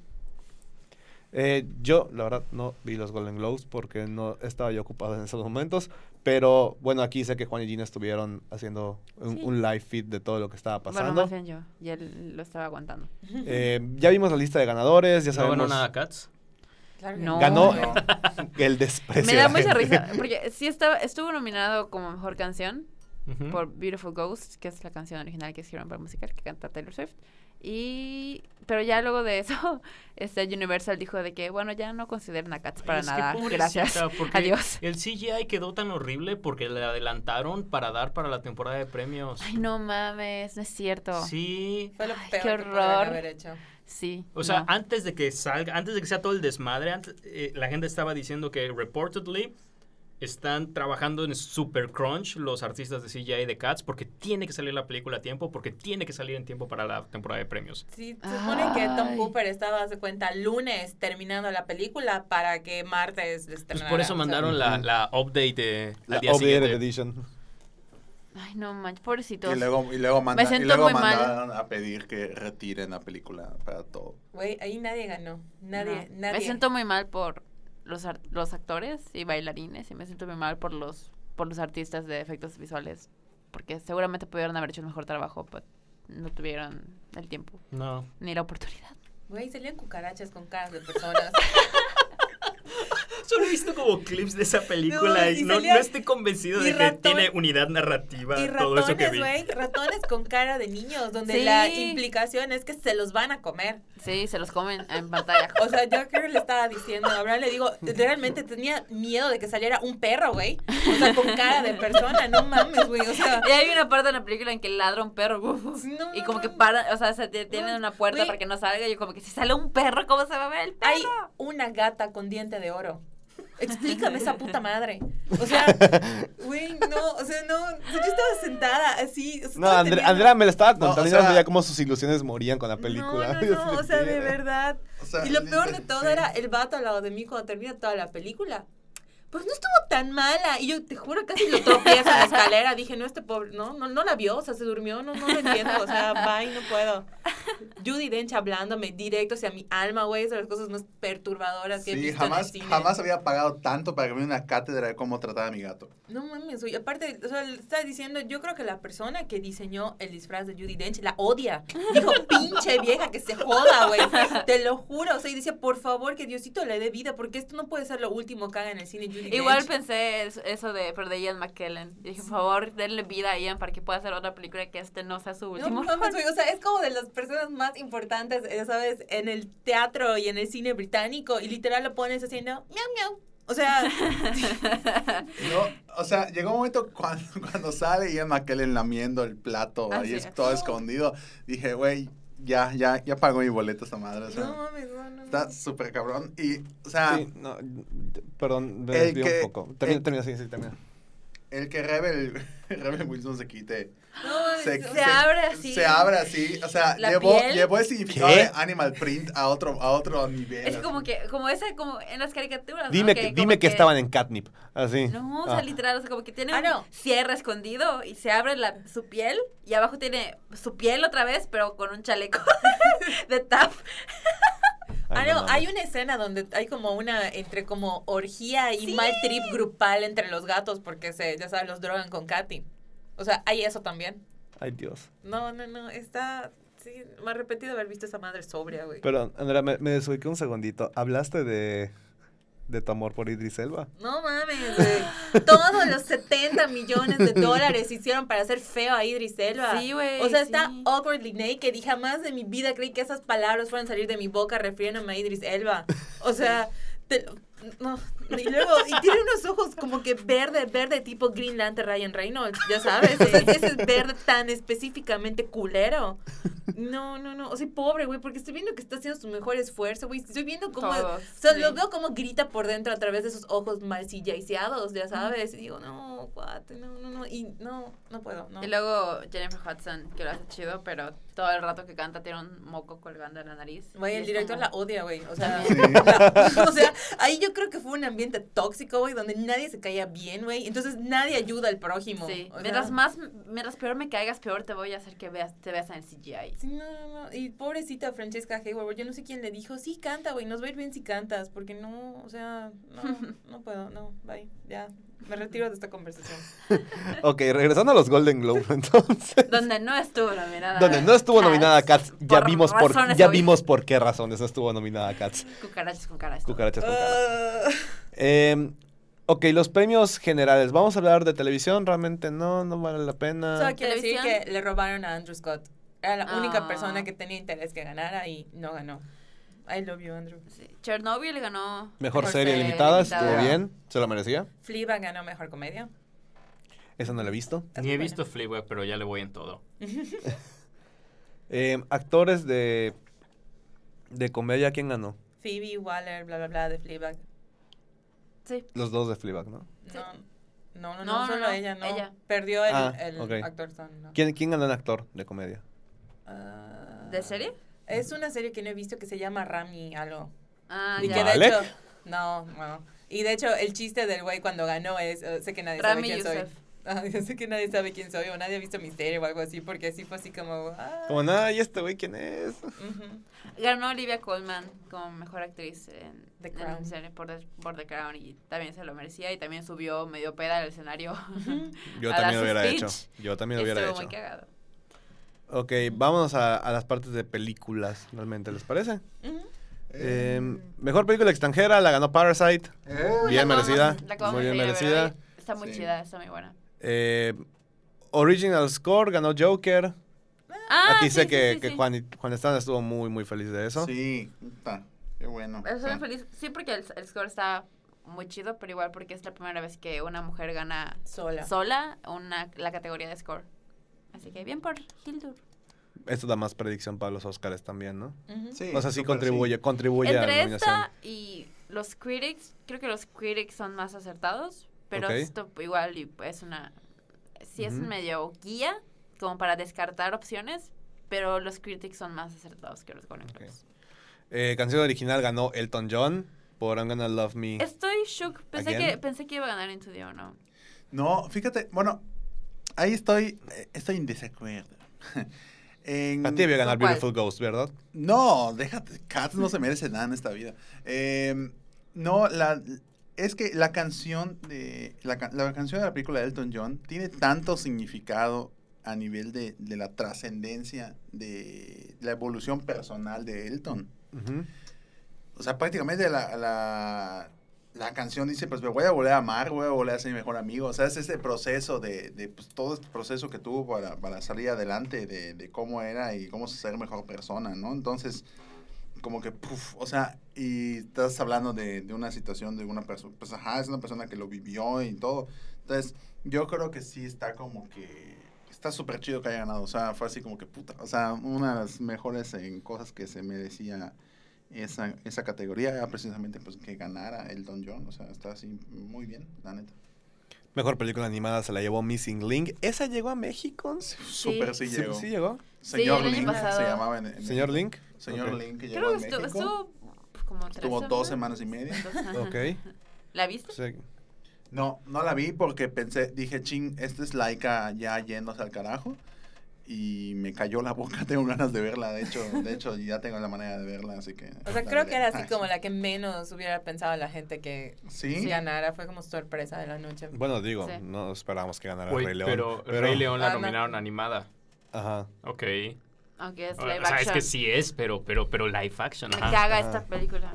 Eh, yo, la verdad, no vi los Golden Globes porque no estaba yo ocupado en esos momentos. Pero bueno, aquí sé que Juan y Gina estuvieron haciendo un, Sí. un live feed de todo lo que estaba Bueno, pasando. más bien yo. Y él lo estaba aguantando. Eh, ya vimos la lista de ganadores, ya ¿No sabemos. ganó nada Cats? Claro No. Ganó No. el desprecio. Me da mucha risa, porque sí estaba, estuvo nominado como mejor canción Ujú. por Beautiful Ghost, que es la canción original que escribieron para musical, que canta Taylor Swift. Y, pero ya luego de eso, este Universal dijo de que, bueno, ya no consideren a Cats para Es que nada. Gracias. Adiós. El CGI quedó tan horrible porque le adelantaron para dar para la temporada de premios. Ay, no mames, no es cierto. Sí. Fue lo Ay, peor qué que horror. haber hecho. Sí. O sea, no. antes de que salga, antes de que sea todo el desmadre, antes, eh, la gente estaba diciendo que reportedly están trabajando en super crunch los artistas de CGI de Cats porque tiene que salir la película a tiempo, porque tiene que salir en tiempo para la temporada de premios. Sí, se supone que Tom. Cooper estaba, de cuenta, lunes terminando la película para que martes les Pues por eso o sea, mandaron la, la update de, La al día siguiente. Edition. Ay, no manches, pobrecitos. Y luego, y luego, manda- Me y luego muy mal. mandaron a pedir que retiren la película para todo. Güey, ahí nadie ganó. Nadie, No. nadie. Me siento muy mal por los, ar- los actores y bailarines y me siento muy mal por los, por los artistas de efectos visuales porque seguramente pudieron haber hecho un mejor trabajo, pero no tuvieron el tiempo No. ni la oportunidad. Güey, salían cucarachas con caras de personas. Visto como clips de esa película No, y y no, salía- no estoy convencido y de que ratón- tiene unidad narrativa y todo eso que ratones, vi. güey, ratones con cara de niños, donde Sí. la implicación es que se los van a comer. Sí, se los comen en pantalla. O sea, yo creo que le estaba diciendo, a Abraham le digo, realmente tenía miedo de que saliera un perro, güey. O sea, con cara de persona, no mames, güey. O sea, Y hay una parte en la película en que ladra un perro uf, No, y como que para, o sea, se te- tienen una puerta Güey. para que no salga y yo como que si sale un perro, ¿cómo se va a ver el perro? hay una gata con diente de oro. Explícame esa puta madre. O sea, güey, no, o sea, no. o sea, yo estaba sentada así. o sea, No, estaba Andre- teniendo- Andrea me lo estaba No, contando o y no sea- veía cómo sus ilusiones morían con la película. No, no, no, o sea, de verdad. O sea, y lo peor de todo era el vato al lado de mí cuando termina toda la película. Pues no estuvo tan mala. Y yo te juro, casi lo tropiezo en la escalera. Dije, no, este pobre, no, no, no la vio, o sea, se durmió, no, no lo entiendo. O sea, bye, no puedo. Judy Dench hablándome directo hacia mi alma, güey, es de las cosas más perturbadoras que he Sí, visto en jamás, el cine. jamás había pagado tanto para que me una cátedra de cómo tratar a mi gato. No mames, güey. Aparte, o sea, le estaba diciendo, yo creo que la persona que diseñó el disfraz de Judy Dench la odia. Dijo, pinche vieja, que se joda, güey. Te lo juro. O sea, y decía, por favor, que Diosito le dé vida, porque esto no puede ser lo último que haga en el cine Judy Igual pensé es- eso de, pero de Ian McKellen. Dije, por favor, denle vida a Ian para que pueda hacer otra película que este no sea su No último. mames, güey, o sea, es como de las personas más importantes, ya sabes, en el teatro y en el cine británico, y literal lo pones haciendo miau miau. O sea, No, o sea, llegó un momento cuando, cuando sale Ian McKellen lamiendo el plato, Ah, ahí sí. es todo escondido. Dije, güey, ya, ya, ya pagó mi boleto esta madre. O sea, no mames, no, no. está súper cabrón. Y, o sea, Sí, no, perdón, me El desvío que- un poco. Termina, el- termina, sí, sí, termina. el que Rebel, Rebel Wilson se quite. No Se, abre así. Se abre así. O sea, llevó, llevó el significado ¿Qué? de Animal Print a otro, a otro nivel. Es como que, como esa, como en las caricaturas. ¿no? Dime que, dime que estaban en Catnip. Así. No, o Ah. sea, literal, o sea, como que tiene Ah, un no. cierre escondido y se abre la, su piel y abajo tiene su piel otra vez, pero con un chaleco de tap. Ah, Ay, no, mames. hay una escena donde hay como una, entre como orgía y mal trip grupal entre los gatos porque se, ya sabes, los drogan con Katy. O sea, hay eso también. Ay, Dios. No, no, no, está, sí, me ha repetido haber visto esa madre sobria, güey. Pero, Andrea, me, me desubiqué un segundito. ¿Hablaste de, de tu amor por Idris Elba? No mames, güey. Todos los 70 millones de dólares hicieron para hacer feo a Idris Elba. Sí, güey, O sea, está awkwardly naked y jamás de mi vida creí que esas palabras fueran a salir de mi boca refiriéndome a Idris Elba. O sea, te- no. Y luego, y tiene unos ojos como que verde, verde, tipo Green Lantern Ryan Reynolds, ya sabes. Ese verde tan específicamente culero. No, no, no. O sea, pobre, güey, porque estoy viendo que está haciendo su mejor esfuerzo, güey. Estoy viendo cómo. Todos, o sea, sí. lo veo como grita por dentro a través de esos ojos mal CJiseados, ya sabes. Y digo, no, what, no, no, no, y no, no puedo, no. Y luego Jennifer Hudson, que lo hace chido, pero todo el rato que canta tiene un moco colgando en la nariz. Güey, el director como- la odia, güey. O sea, Sí. la- o sea, ahí yo creo que fue un ambiente tóxico, güey, donde nadie se caía bien, güey. Entonces nadie ayuda al prójimo. Sí, O sea, mientras más, mientras peor me caigas, peor te voy a hacer que veas, te veas en el CGI. Sí, no, no, no. Y pobrecita Francesca Hayward, yo no sé quién le dijo, sí, canta, güey, nos va a ir bien si cantas, porque no, o sea, no, no puedo, no, bye, ya, me retiro de esta conversación. Ok, regresando a los Golden Globe, entonces. Donde no estuvo nominada. Donde no estuvo nominada Cats, ya vimos por ya vimos por qué razones no estuvo nominada Cats. Cucarachas esto. Cucarachas con cara. Ah, Eh, ok, los premios generales. Vamos a hablar de televisión. Realmente no, no vale la Solo pena. quiero decir ¿Televisión? que le robaron a Andrew Scott. Era la única Ah. persona que tenía interés que ganara y no ganó. I love you, Andrew. Sí. Chernobyl ganó. Mejor Mejor serie serie limitada, limitada. estuvo bien. Se lo merecía. Fleabag ganó mejor comedia. Esa no la he visto. Es Ni he buena. visto Fleabag, pero ya le voy en todo. Eh, actores de, de comedia, ¿quién ganó? Phoebe Waller, bla, bla, bla, de Fleabag. Sí. Los dos de Fleabag, ¿no? No, no, no, no, No, no, solo no, ella, no. ella. Perdió el, Ah, el actor son, ¿no? ¿Quién, ¿Quién ganó en actor de comedia? Ah, ¿De serie? Es una serie que no he visto que se llama Rami algo. Ah, y ya. que de Vale. hecho, no, no. Y de hecho, el chiste del güey cuando ganó es, eh, sé que nadie Rami sabe quién soy. Youssef. Ah, yo sé que nadie sabe quién soy o nadie ha visto mi serie o algo así, porque así fue así como... ah, Como, nada, ¿y este güey quién es? ujú. Ganó Olivia Colman como mejor actriz en The en Crown. serie por, The- por The Crown y también se lo merecía y también subió medio peda al escenario. Yo A también dar lo hubiera speech. hecho. Yo también lo hubiera Estuvo muy hecho. cagado. Ok, vámonos a, a las partes de películas, realmente, ¿les parece? Eh, mejor película extranjera, la ganó Parasite. Eh, Bien La merecida, la muy bien merecida. Está muy Sí. chida, está muy buena. Eh, original Score ganó Joker. Ah, Aquí sí, sé sí, que, sí, que sí. Juan, Juan Estaño estuvo muy, muy feliz de eso. Sí, puta, qué bueno. Estoy feliz. Sí, porque el, el score está muy chido, pero igual porque es la primera vez que una mujer gana Sola. sola una, la categoría de score. Así que bien por Hildur. Esto da más predicción para los Oscars también, ¿no? Ujú. Sí, o sea, sí contribuye, contribuye a la Entre nominación. esta y los critics, creo que los critics son más acertados, pero Ok. esto igual y es una... Sí es Ujú. medio guía, como para descartar opciones, pero los critics son más acertados que los Golden Ok. Globes. Eh, canción original ganó Elton John por I'm Gonna Love Me. Estoy shook. Pensé Again? que, pensé que iba a ganar Into the Unknown. No, fíjate, bueno, ahí estoy, eh, estoy en desacuerdo. En- A ti debía ganar. Beautiful Ghost, ¿verdad? No, déjate, Cats no se merece nada en esta vida. Eh, no, la, es que la canción de la, ca- la canción de la película de Elton John tiene tanto significado a nivel de, de la trascendencia de la evolución personal de Elton. O sea, prácticamente la, la, la canción dice, pues me voy a volver a amar, voy a volver a ser mi mejor amigo. O sea, es ese proceso de, de pues, todo este proceso que tuvo para, para salir adelante, de, de cómo era y cómo ser mejor persona, ¿no? Entonces, como que, puf, o sea, y estás hablando de, de una situación de una persona, pues ajá, es una persona que lo vivió y todo. Entonces, yo creo que sí está como que, está súper chido que haya ganado. O sea, fue así como que, puta, o sea, una de las mejores en cosas que se merecía esa, esa categoría era precisamente pues que ganara Elton John. O sea, está así muy bien, la neta. Mejor película animada se la llevó Missing Link. ¿Esa llegó a México? Súper sí, Sí, llegó. sí llegó. Señor el año Link se llamaba en, en Señor. Link. Señor Ok. Link que llegó Creo a que estuvo, México. estuvo como tres Estuvo dos semanas y media. Ok. ¿La viste? Sí. No, no la vi porque pensé, dije, ching, esta es Laika ya yéndose al carajo. Y me cayó la boca, tengo ganas de verla, de hecho, de hecho ya tengo la manera de verla, así que... O sea, creo veré. que era así Ay, como la que menos hubiera pensado la gente que Sí, ganara. Fue como sorpresa de la noche. Bueno, digo, Sí. no esperábamos que ganara Rey León. pero, Rey León la Ah, no. nominaron animada. Ajá. Ok. Aunque es O live sea, es action. que sí es, pero, pero, pero live action. Ajá. caga Ajá. esta película.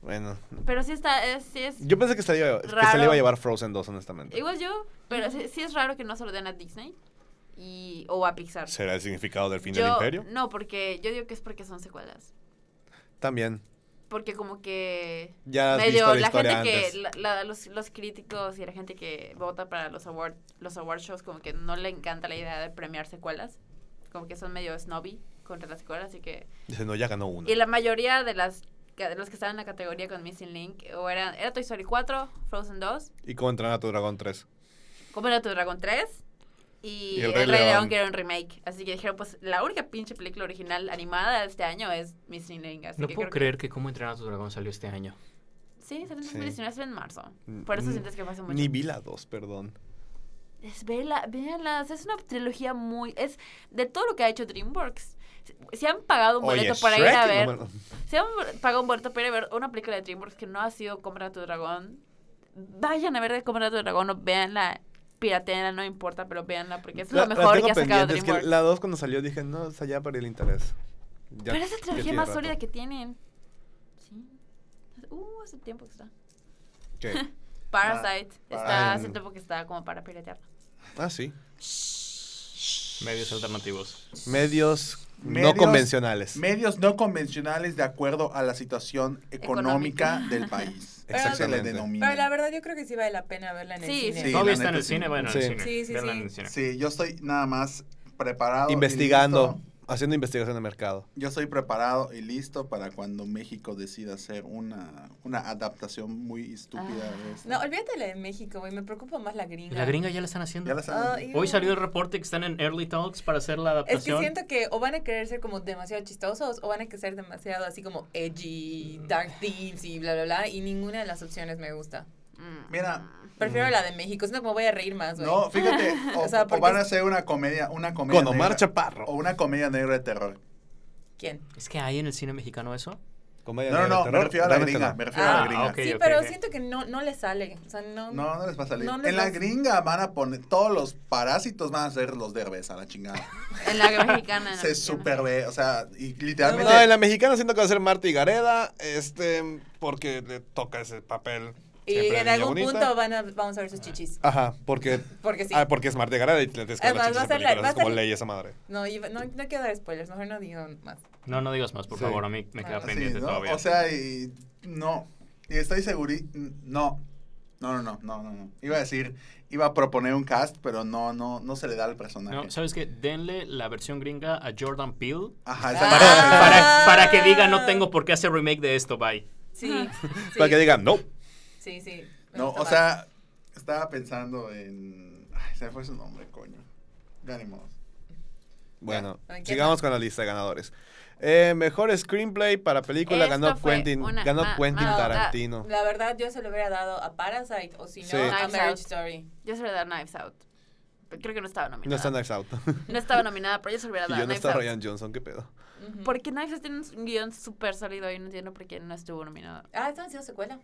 Bueno. Pero sí está, es, sí es... Yo pensé que, se le iba- que se Raro. le iba a llevar Frozen 2, honestamente. Igual yo, pero sí, sí es raro que no se lo den a Disney y, o a Pixar. ¿Será el significado del fin Yo- del imperio? No, porque yo digo que es porque son secuelas. También. Porque como que Ya has medio visto la, la gente antes. que la- la- los, los críticos y la gente que vota para los award los award shows como que no le encanta la idea de premiar secuelas como que son medio snobby contra las secuelas así que Dice, no, ya ganó uno. y la mayoría de las de los que estaban en la categoría con Missing Link o eran era Toy Story 4 Frozen 2 ¿Y cómo entrenar a tu dragón 3? Cómo era tu Dragón 3 y, Y El El Rey, Rey León, León. que era un remake. Así que dijeron, pues la única pinche película original animada de este año es Miss Link. Así No que puedo creo creer que Cómo entrenar a tu dragón salió este año. Que... Sí, salió en Sí. 2019, salió en marzo. Por eso Mm, sientes que pasa mucho. Ni vi la 2, perdón. Es, vela, véanlas, es una trilogía muy... Es de todo lo que ha hecho DreamWorks. Si- Si han pagado un boleto Oye, para ir a no ver... me- Si han pagado un boleto para ir a ver una película de DreamWorks que no ha sido Compra tu Dragón, vayan a ver de Compra tu Dragón o véanla, pirateanla, no importa, pero véanla porque es La- lo la mejor tengo que ha sacado pendiente, es que DreamWorks. la 2 cuando salió dije, no, o sea, ya perdí el interés. Ya- pero es la trilogía más rato. sólida que tienen. Sí. Uh, hace tiempo que está. ¿Qué? Parasite. Ah, está, ah. hace tiempo que está como para piratearla. Ah, sí. Medios alternativos. Medios, Medios- no convencionales. Medios no convencionales de acuerdo a la situación económica, Económica. del país. Pero- Se le Exactamente. Pero la verdad yo creo que sí vale la pena verla en el Sí, cine. sí. Sí, Todavía está en el cine, bueno, en Sí. el cine. Sí, sí, sí. en. Sí, yo estoy nada más preparado. y Investigando, listo. Haciendo investigación de mercado. Yo estoy preparado y listo para cuando México decida hacer una, una adaptación muy estúpida Ah. de esto. No, olvídate la de México, güey. Me preocupa más la gringa. La gringa ya la están haciendo. Ya la Hoy salió el reporte que están en Early Talks para hacer la Es que adaptación. siento que o van a querer ser como demasiado chistosos o van a querer ser demasiado así como edgy, dark themes y bla, bla, bla. Y ninguna de las opciones me gusta. Mm. Mira, Prefiero la de México, siento que me voy a reír más, güey. no, fíjate, o, O sea, o porque van a hacer una comedia, una comedia Con Omar negra, Chaparro. o una comedia negra de terror. ¿Quién? ¿Es que hay en el cine mexicano eso? Comedia No, no, no, de me terror, refiero a la realmente gringa, no. me refiero a Ah, la gringa. sí, pero siento que no, no le sale. O sea, no. No, no les va a salir. No les en la gringa van a poner, todos los parásitos van a ser los derbes a la chingada. En la mexicana. en la Se super ve, o sea, y literalmente... No, en la mexicana siento que va a ser Marta y Gareda, este, porque le toca ese papel. Y siempre en algún bonita. punto van a, vamos a ver sus chichis. Ajá, porque, Porque sí. ah, porque es Marta y Gareda y ver Además, las va a chichis en ser la- películas, va a es como ser- ley esa madre. No, iba- no, no quiero dar spoilers, mejor no digo más. No, no digas más, por Sí. favor. A mí me queda Ah, Sí, pendiente ¿no? todavía. O sea, y no. Y estoy seguro. No. No, no, no, no, no, no. Iba a decir, iba a proponer un cast, pero no, no, no se le da al personaje. no, ¿Sabes qué? Denle la versión gringa a Jordan Peele Ajá, para, para, para que diga no tengo por qué hacer remake de esto, bye. Sí, sí. Para que digan, no. Sí, sí. No, o sea, estaba pensando en. Ay, se me fue su nombre, coño. Ya ni modo. Bueno, Ya, ¿en qué sigamos con la lista de ganadores. Eh, mejor screenplay para película ganó Quentin, una- ganó ma- Quentin ma- Tarantino. La verdad, yo se lo hubiera dado a Parasite o si no, Sí. a Marriage Out. Story. Yo se lo voy a dar Knives Out. Creo que no estaba nominada. No está Knives Out. No estaba nominada, pero yo se lo hubiera y dado yo no está. Ryan Johnson, ¿qué pedo? Porque Knives Out tiene un guion súper sólido y no entiendo por qué no estuvo nominada. Ah, están haciendo secuela.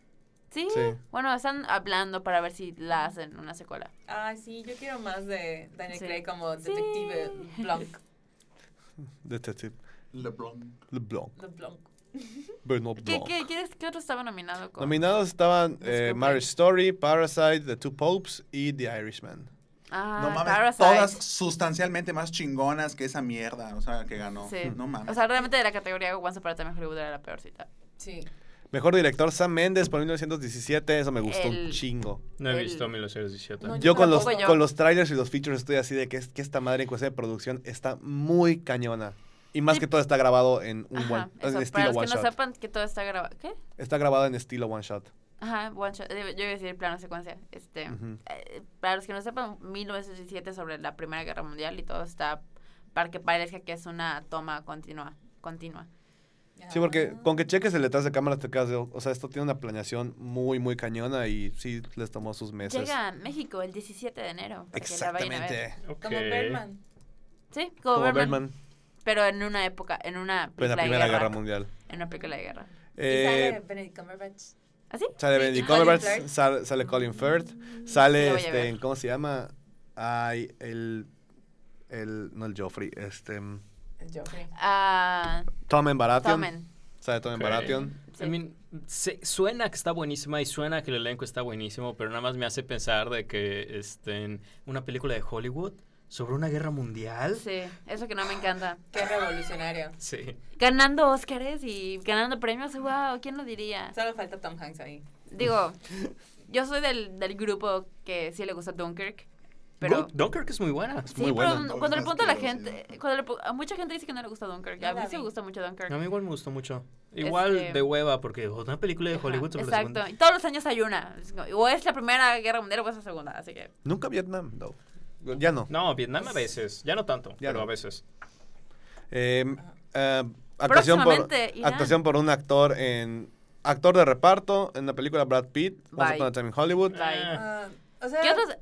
Sí, Sí. bueno, están hablando para ver si la hacen una secuela. Ah, sí, yo quiero más de Daniel Sí. Craig como Sí. detective Blanc. Detective LeBlanc. LeBlanc. The Blanc. Bernard ¿Qué, Blanc. qué, qué, qué otro estaba nominado? Con? Nominados estaban eh. Marriage Story, Parasite, The Two Popes y The Irishman. Ah, no mames, Parasite. todas sustancialmente más chingonas que esa mierda, o sea, que ganó. Sí. No mames. O sea, realmente de la categoría Once Upon a Time Hollywood era la peorcita. Sí. Mejor director Sam Mendes por 1917, eso me gustó un chingo. No he El- visto 1917. No, Yo con los, yo. con los trailers y los features estoy así de que, es, que esta madre en cuestión de producción está muy cañona. Y más Sí. que todo está grabado en un Ajá, one, eso. en Para estilo los one que no sepan que todo está grabado. ¿Qué? Está grabado en estilo one shot. Ajá, one shot. Yo iba a decir plano secuencia. Este, eh, para los que no sepan, 1917 sobre la Primera Guerra Mundial y todo está para que parezca que es una toma continua. continua. Sí, porque Ah. con que cheques el detrás de cámaras te quedas de, o sea, esto tiene una planeación muy, muy cañona y sí les tomó sus meses. Llega a México el 17 de enero. para que la vayan a ver. Exactamente. Como Birdman. Sí, como, Como Bergman, Pero en una época, en una pero en película la de Primera guerra. Guerra Mundial. En una película de guerra. y Eh, sale Benedict Cumberbatch. ¿Así? sale Sí, Benedict y Colin Cumberbatch, sale, sale Colin Firth, sale este. ¿cómo se llama? Ay, el, el, no el Joffrey, este, Joffrey. Ah, Tom Baratheon. Tomen. Sale Tom Ok. Baratheon. Sí. I mean, se- suena que está buenísima y suena que el elenco está buenísimo, pero nada más me hace pensar de que este, en una película de Hollywood sobre una guerra mundial. Sí, eso que no me encanta. Qué revolucionario. Sí. Ganando Óscares y ganando premios, wow, ¿quién lo diría? Solo falta Tom Hanks ahí. Digo, yo soy del, del grupo que sí le gusta Dunkirk Pero Good. Dunkirk es muy buena. sí, muy pero buena. cuando le No, es pregunto a la gente, cuando le a mucha gente dice que no le gusta Dunkirk. A mí la sí me gusta mucho Dunkirk. A mí igual me gustó mucho. Igual Este- de hueva, porque una película de Hollywood sobre la Exacto. segunda. Y todos los años hay una. Es O es la primera guerra mundial o es la segunda. Así que. Nunca Vietnam, no. Ya no. No, Vietnam a veces. Ya no tanto, Ya pero no. a veces. Eh, eh, actuación, por, actuación por un actor en... Actor de reparto en la película Brad Pitt, Once. Upon a Time in Hollywood. Bye. Ah, o sea, ¿Qué otros?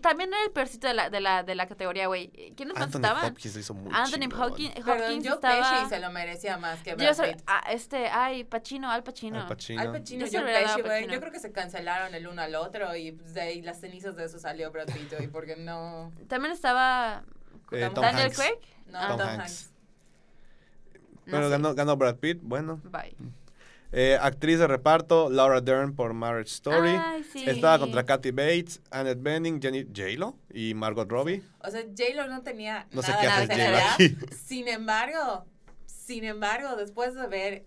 También era el peorcito de la, de la, de la categoría, güey. ¿Quiénes más Anthony estaban? Hopkins lo hizo muy Anthony. Hopkins, Hopkins Joe estaba... Pesci se lo merecía más que Yo Brad soy- Pitt. ah, este, ay, Pacino, Al Pacino. Al Pacino. Al Pacino Yo y Pesci, güey. Yo creo que se cancelaron el uno al otro y pues, de ahí las cenizas de eso salió Brad Pitt, güey, porque no... También estaba Eh, Tom Daniel Hanks. Craig. No, Ah, Tom, Tom Hanks. Hanks. No Pero sé. ganó, ganó Brad Pitt, bueno. Bye. Eh, actriz de reparto, Laura Dern por Marriage Story. Ay, sí. Estaba contra Kathy Bates, Annette Bening, Jenny J-Lo y Margot Robbie. O sea, J-Lo no tenía No sé nada qué hace aquí. Sin embargo, sin embargo, después de ver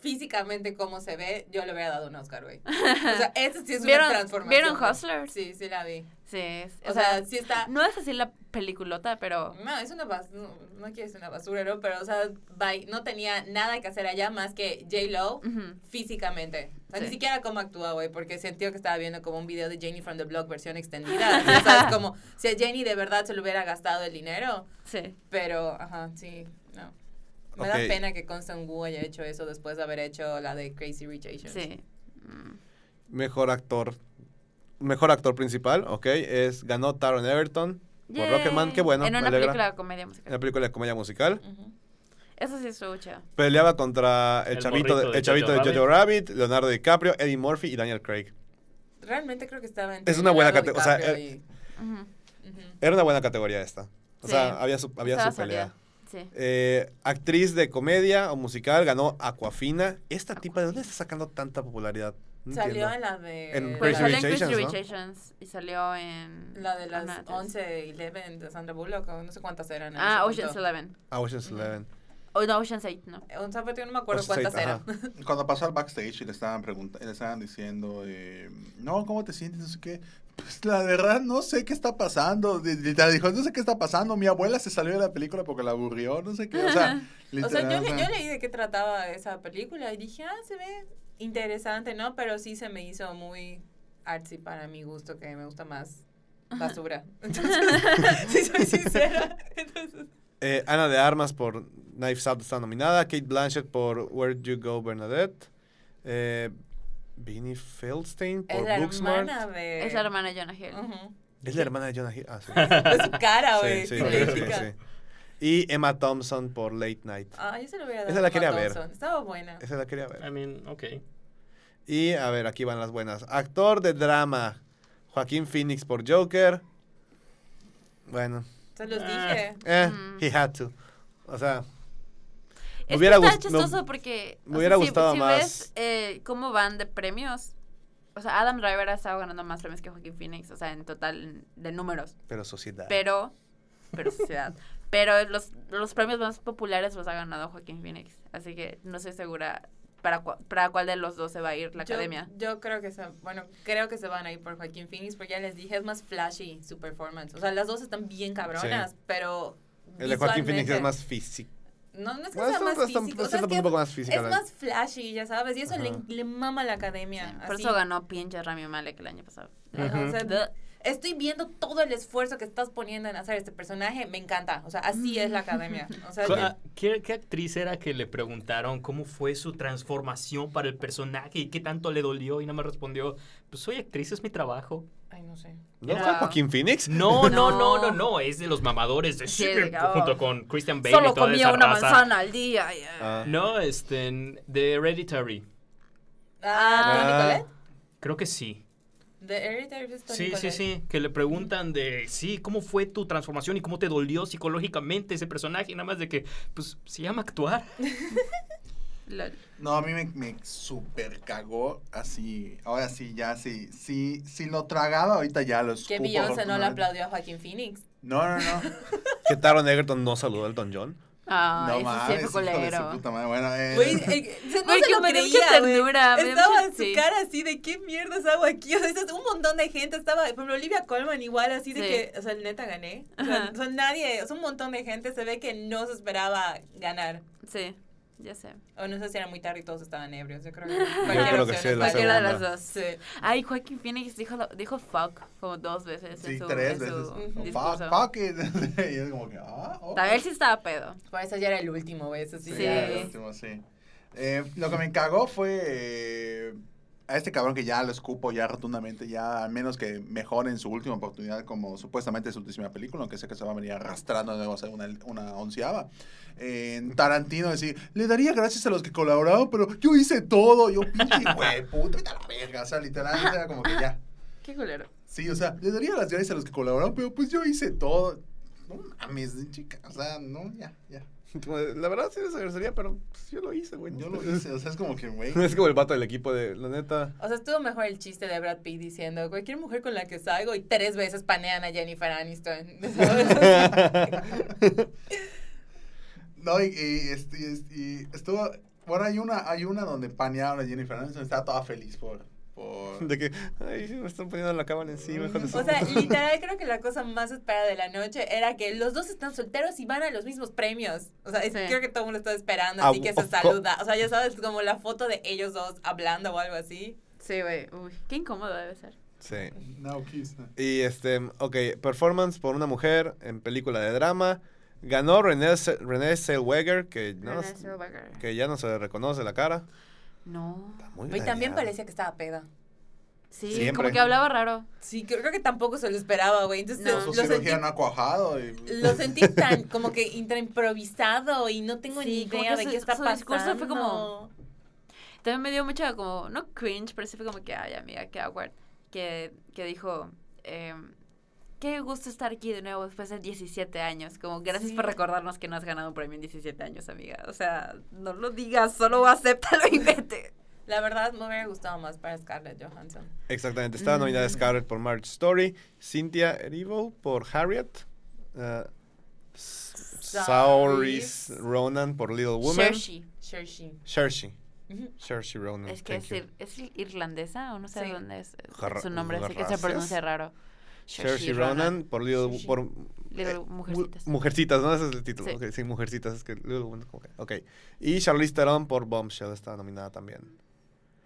físicamente cómo se ve, yo le hubiera dado un Oscar, güey. O sea, esa sí es una ¿Vieron- transformación. vieron güey. Hustlers? Sí, sí la vi. Sí. es- O, sea, sí está... no es así la peliculota, pero... No, es una basura, no, no quiero decir una basura, ¿no? Pero, o sea, bye, no tenía nada que hacer allá más que J-Lo físicamente. O sea, Sí. ni siquiera cómo actúa, güey, porque sentí que estaba viendo como un video de Janie from the Block versión extendida. O sea, es como si a Janie de verdad se le hubiera gastado el dinero, Sí. pero, ajá, sí, no. Me da pena que Constant Wu haya hecho eso después de haber hecho la de Crazy Rich Asians. Sí. Mm. Mejor actor. Mejor actor principal, ok. Es, ganó Taron Everton por Yay. Rocketman. Qué bueno, En me una alegra. película de comedia En musical. la película de comedia musical. Eso sí estuvo chido. Peleaba contra el, El chavito, de, el chavito Jojo de Jojo Rabbit, Leonardo DiCaprio, Eddie Murphy y Daniel Craig. Realmente creo que estaba entre Es una buena Leonardo cate- o sea, DiCaprio eh. Era una buena categoría esta. O Sí. sea, había su, había Estaba su pelea. Sí. Eh, actriz de comedia o musical ganó Aquafina. Esta tipa, ¿de dónde está sacando tanta popularidad? Salió en la de... En Pues Crazy salió en Rich Asians, ¿no? Asians y salió en... La de las Ana, entonces- 11 y 11 de Sandra Bullock, no sé cuántas eran. Ah, Ocean's. Eleven. Ah, Ocean's. Eleven. O no, Ocean's Eight, no. Eh, Un sábado yo no me acuerdo Ocean's cuántas Eight, eran. ajá. Cuando pasó al backstage y le estaban preguntando, le estaban diciendo, eh, no, ¿cómo te sientes? No sé qué. Pues la verdad no sé qué está pasando. Literal dijo, no sé qué está pasando. Mi abuela se salió de la película porque la aburrió, no sé qué. O sea, O sea, yo, literal, le- yo leí de qué trataba esa película y dije, ah, se ve interesante, ¿no? Pero sí se me hizo muy artsy para mi gusto, que me gusta más basura. Entonces, si soy sincera. Entonces, Eh, Ana de Armas por Knives Out está nominada. Kate Blanchett por Where'd You Go, Bernadette. Eh, Beanie Feldstein es por la Booksmart. hermana de... Es la hermana de Jonah Hill. Es la hermana de Jonah Hill. Ah, sí. De su cara, güey. sí, sí, sí. Y Emma Thompson por Late Night. Ah, yo se lo hubiera dado Esa la quería ver. Estaba buena. Esa la quería ver. I mean, ok. Y a ver, aquí van las buenas. Actor de drama. Joaquín Phoenix por Joker. Bueno. Se los Ah. dije. Eh, Mm. he had to. O sea, Es hubiera está me- porque... me hubiera sea, gustado si, más- ves eh, cómo van de premios... O sea, Adam Driver ha estado ganando más premios que Joaquin Phoenix. O sea, en total de números. pero sociedad. Pero... Pero sociedad. Pero los, los premios más populares los ha ganado Joaquin Phoenix. Así que no estoy segura para, cua- para cuál de los dos se va a ir la Yo- academia. Yo, creo que se, bueno, creo que se van a ir por Joaquín Phoenix porque ya les dije, es más flashy su performance. O sea, las dos están bien cabronas, pero El de Joaquín Phoenix es más físico. No, no es que Bueno, sea más está- físico, o está sea, es, un que poco más físico. es la- más flashy, ya sabes, y eso le, le mama a la academia. Por así. eso ganó pinche Rami Malek el año pasado. O sea, Duh. Estoy viendo todo el esfuerzo que estás poniendo en hacer este personaje, me encanta. O sea, así es la academia. O sea, ah, ¿Qué, qué actriz era que le preguntaron cómo fue su transformación para el personaje y qué tanto le dolió? Y nada más respondió, pues soy actriz, es mi trabajo. ay, no sé. ¿No Era- fue Joaquín Phoenix? No, no, no, No. no, no, es de los mamadores de Sí, oh, junto con Christian Bale y Solo toda comía esa una raza. manzana al día. y. Ah. No, este, de Hereditary. Ah, ¿Toni Ah. Creo que sí. Sí, sí, Collette. sí, que le preguntan de, sí, ¿cómo fue tu transformación y cómo te dolió psicológicamente ese personaje? Y nada más de que, pues, se llama actuar. No, a mí me, me super cagó así. Ahora sí, ya sí. Sí, sí lo tragaba, ahorita ya lo escupo. Que Beyoncé no le aplaudió a Joaquín Phoenix. No, no, no. Que Taron Egerton no saludó al Don John. Ah, no mames, sí hijo fue de su culero. puta madre. Bueno, eh, Güey, eh, no Güey, se lo creía, mucha ternura, Estaba mucha- en su sí. cara así de qué mierdas hago aquí. O sea, un montón de gente estaba, por ejemplo, Olivia Colman igual así de Sí. que, o sea, neta gané. O sea, o sea, nadie, o sea, un montón de gente se ve que no se esperaba ganar. Sí, ya sé. O no sé si era muy tarde y todos estaban ebrios. Yo creo que Yo creo que opción sí, la. Cualquiera de las dos. Sí. Ay, Joaquín Phoenix dijo, dijo fuck como dos veces sí, en su, tres en veces. su Ujú. discurso. Fuck, fuck it. y es como que, ah, ok. A ver si estaba pedo. Por eso ya era el último, güey. Eso sí. Sí, Sí. ya, el último, sí. Eh, lo que me cagó fue eh, a este cabrón que ya lo escupo ya rotundamente, ya al menos que mejoren su última oportunidad como supuestamente su última película, aunque sé que se va a venir arrastrando de nuevo a hacer una, una onceava. En Tarantino decir, le daría gracias a los que colaboraron, pero yo hice todo, yo pinche güey, puta, vete a la verga, o sea, literalmente era como que ya. Qué culero. Sí, o sea, le daría las gracias a los que colaboraron, pero pues yo hice todo. No mames, chica, o sea, no, ya, ya. Como de, La verdad sí les agradecería, pero pues, yo lo hice, güey. Yo lo hice, o sea, es como que, güey. Es como el vato del equipo de, la neta. O sea, estuvo mejor el chiste de Brad Pitt diciendo cualquier mujer con la que salgo y tres veces panean a Jennifer Aniston. No, y, y, este, y, este, y estuvo. Bueno, hay una, hay una donde panearon a Jennifer Aniston, estaba toda feliz por. Por De que, ay, me están poniendo la cámara encima, O sea, literal creo que la cosa más esperada de la noche era que los dos están solteros y van a los mismos premios. O sea, Sí. creo que todo el mundo está esperando, Ah, así que se saluda. O sea, ya sabes, como la foto de ellos dos hablando o algo así. Sí, güey. Uy, qué incómodo debe ser. Sí. No Kiss. Y este, ok, performance por una mujer en película de drama. Ganó Renée, Renée Zellweger, que, no, Renée Zellweger. que ya no se le reconoce la cara. No. Está muy Y también parecía que estaba peda. Sí, Siempre. como que hablaba raro. Sí, creo, creo que tampoco se lo esperaba, güey. Entonces No. Su lo, sentí, no ha cuajado. Y, lo sentí tan como que intraimprovisado y no tengo Sí, ni idea que de su- qué está su pasando. discurso fue como- También me dio mucha como, no cringe, pero sí fue como que, ay, amiga, qué awkward. Que, que dijo, em, qué gusto estar aquí de nuevo después de 17 años. Como, gracias Sí. por recordarnos que no has ganado un premio en 17 años, amiga. O sea, no lo digas, solo acéptalo y vete. La verdad, me hubiera gustado más para Scarlett Johansson. Exactamente. Estaba nominada Mm. Scarlett por Marriage Story, Cynthia Erivo por Harriet, uh, Saoirse Ronan por Little Woman. Saoirse, Ujú. Saoirse Ronan. Es que thank es, you. ir- es irlandesa o no sé Sí. dónde es eh, su nombre, así que se pronuncia raro. Saoirse Ronan por Little, Saoirse. por Little eh, mu- Mujercitas. Mujercitas, ¿no? Ese es el título. Sí. Ok, sí, Mujercitas. Es que Little Woman, como que- ok. Y Charlize Theron por Bombshell estaba nominada también.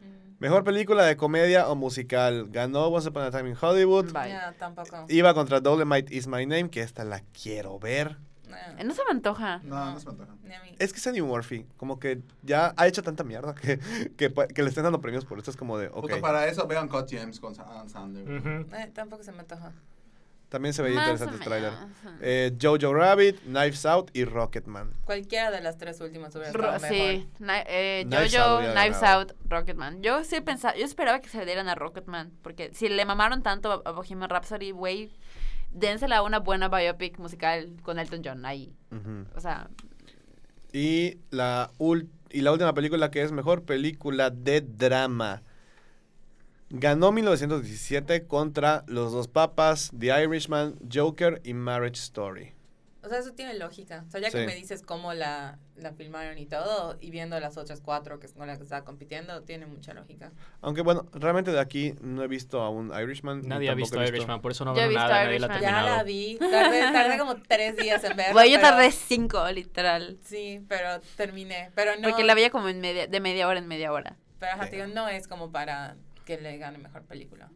Mm. Mejor película de comedia o musical. Ganó Once Upon a Time in Hollywood. Bye. Ya, tampoco. Iba contra Dolomite Is My Name, que esta la quiero ver. No, No se me antoja. no, no se me antoja. ni a mí. Es que es Eddie Murphy, como que ya ha hecho tanta mierda que, que, que le estén dando premios por esto. Es como de, ok. Puta, para eso vean Cut James con Adam Sandler. Ujú. Eh, tampoco se me antoja. También se veía Más interesante el tráiler. menos. Eh, Jojo Rabbit, Knives Out y Rocketman. Cualquiera de las tres últimas hubiera estado mejor. sí, eh, Knives Jojo, Out Knives. Out, Rocketman. Yo sí pensaba, yo esperaba que se le dieran a Rocketman, porque si le mamaron tanto a Bohemian Rhapsody, güey, dénsela una buena biopic musical con Elton John ahí. O sea, Y la, y la última película que es mejor película de drama. Ganó 1917 contra Los Dos Papas, The Irishman, Joker y Marriage Story. O sea, eso tiene lógica. O sea, ya Sí. que me dices cómo la, la filmaron y todo, y viendo las otras cuatro que es con las que estaba compitiendo, tiene mucha lógica. Aunque bueno, realmente de aquí no he visto a un Irishman. Nadie ha visto he Irishman, por eso no veo visto nada, nadie la ha. Ya la vi. Tardé, tardé como tres días en verla. güey, yo pero- tardé cinco, literal. Sí, pero terminé. Pero no. Porque la veía como en media, de media hora en media hora. Pero ajá, no es como para que le gane mejor película.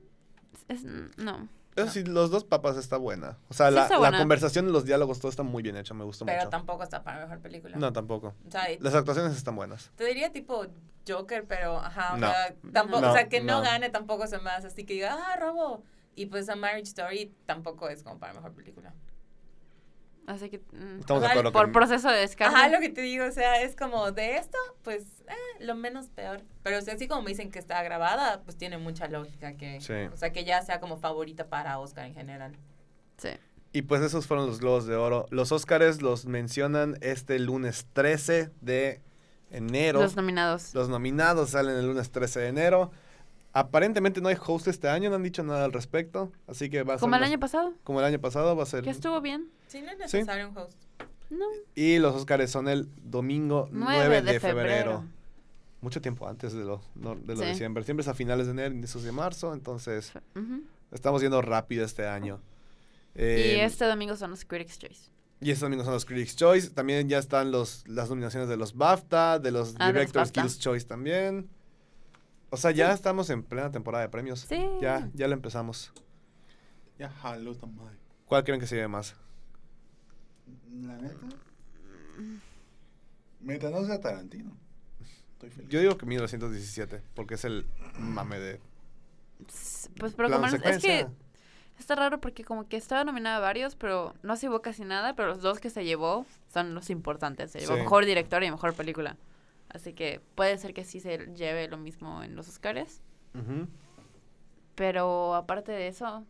Es- no. Eso sí, Los Dos Papas está buena. O sea, Sí la, la conversación, los diálogos, todo está muy bien hecho, me gustó Pero mucho. tampoco está para mejor película. No, tampoco. O sea, Las actuaciones están buenas. te diría tipo Joker, pero ajá, o No. sea, tampoco, No, o sea, que no, no. gane tampoco se hace así que diga, ah, robo. Y pues a Marriage Story tampoco es como para mejor película. Así que. mm, Estamos de acuerdo por que- proceso de descarte. Ajá, lo que te digo, o sea, es como de esto, pues eh, lo menos peor. Pero o sea, así como me dicen que está grabada, pues tiene mucha lógica que, Sí. o sea, que ya sea como favorita para Oscar en general. Sí. Y pues esos fueron los Globos de Oro. Los Óscares los mencionan este lunes 13 de enero. Los nominados. Los nominados salen el lunes 13 de enero. Aparentemente no hay host este año, no han dicho nada al respecto. Así que va a ser. Como el año pasado, Como el año pasado va a ser. que estuvo bien. Sí, no es necesario un host. No. Y los Oscars son el domingo 9, de, febrero. Mucho tiempo antes de lo, no- de lo de Sí. diciembre. Siempre es a finales de enero, inicios de marzo. Entonces, estamos yendo rápido este año. y Eh, este domingo son los Critics' Choice. Y estos domingos son los Critics' Choice. También ya están los, las nominaciones de los BAFTA, de los Ah, de Directors. Skills Choice también. O sea, ya estamos en plena temporada de premios. Sí. Ya, ya lo empezamos. Ya, jaló tan mal. ¿Cuál creen que se lleve más? La neta. Mientras no sea Tarantino. Estoy feliz. Yo digo que 1917, porque es el mame de Pues, pero como no- es que está raro porque como que estaba nominada a varios, pero no se llevó casi nada, pero los dos que se llevó son los importantes. Se llevó Sí. mejor director y mejor película. Así que puede ser que sí se lleve lo mismo en los Oscars. Pero aparte de eso,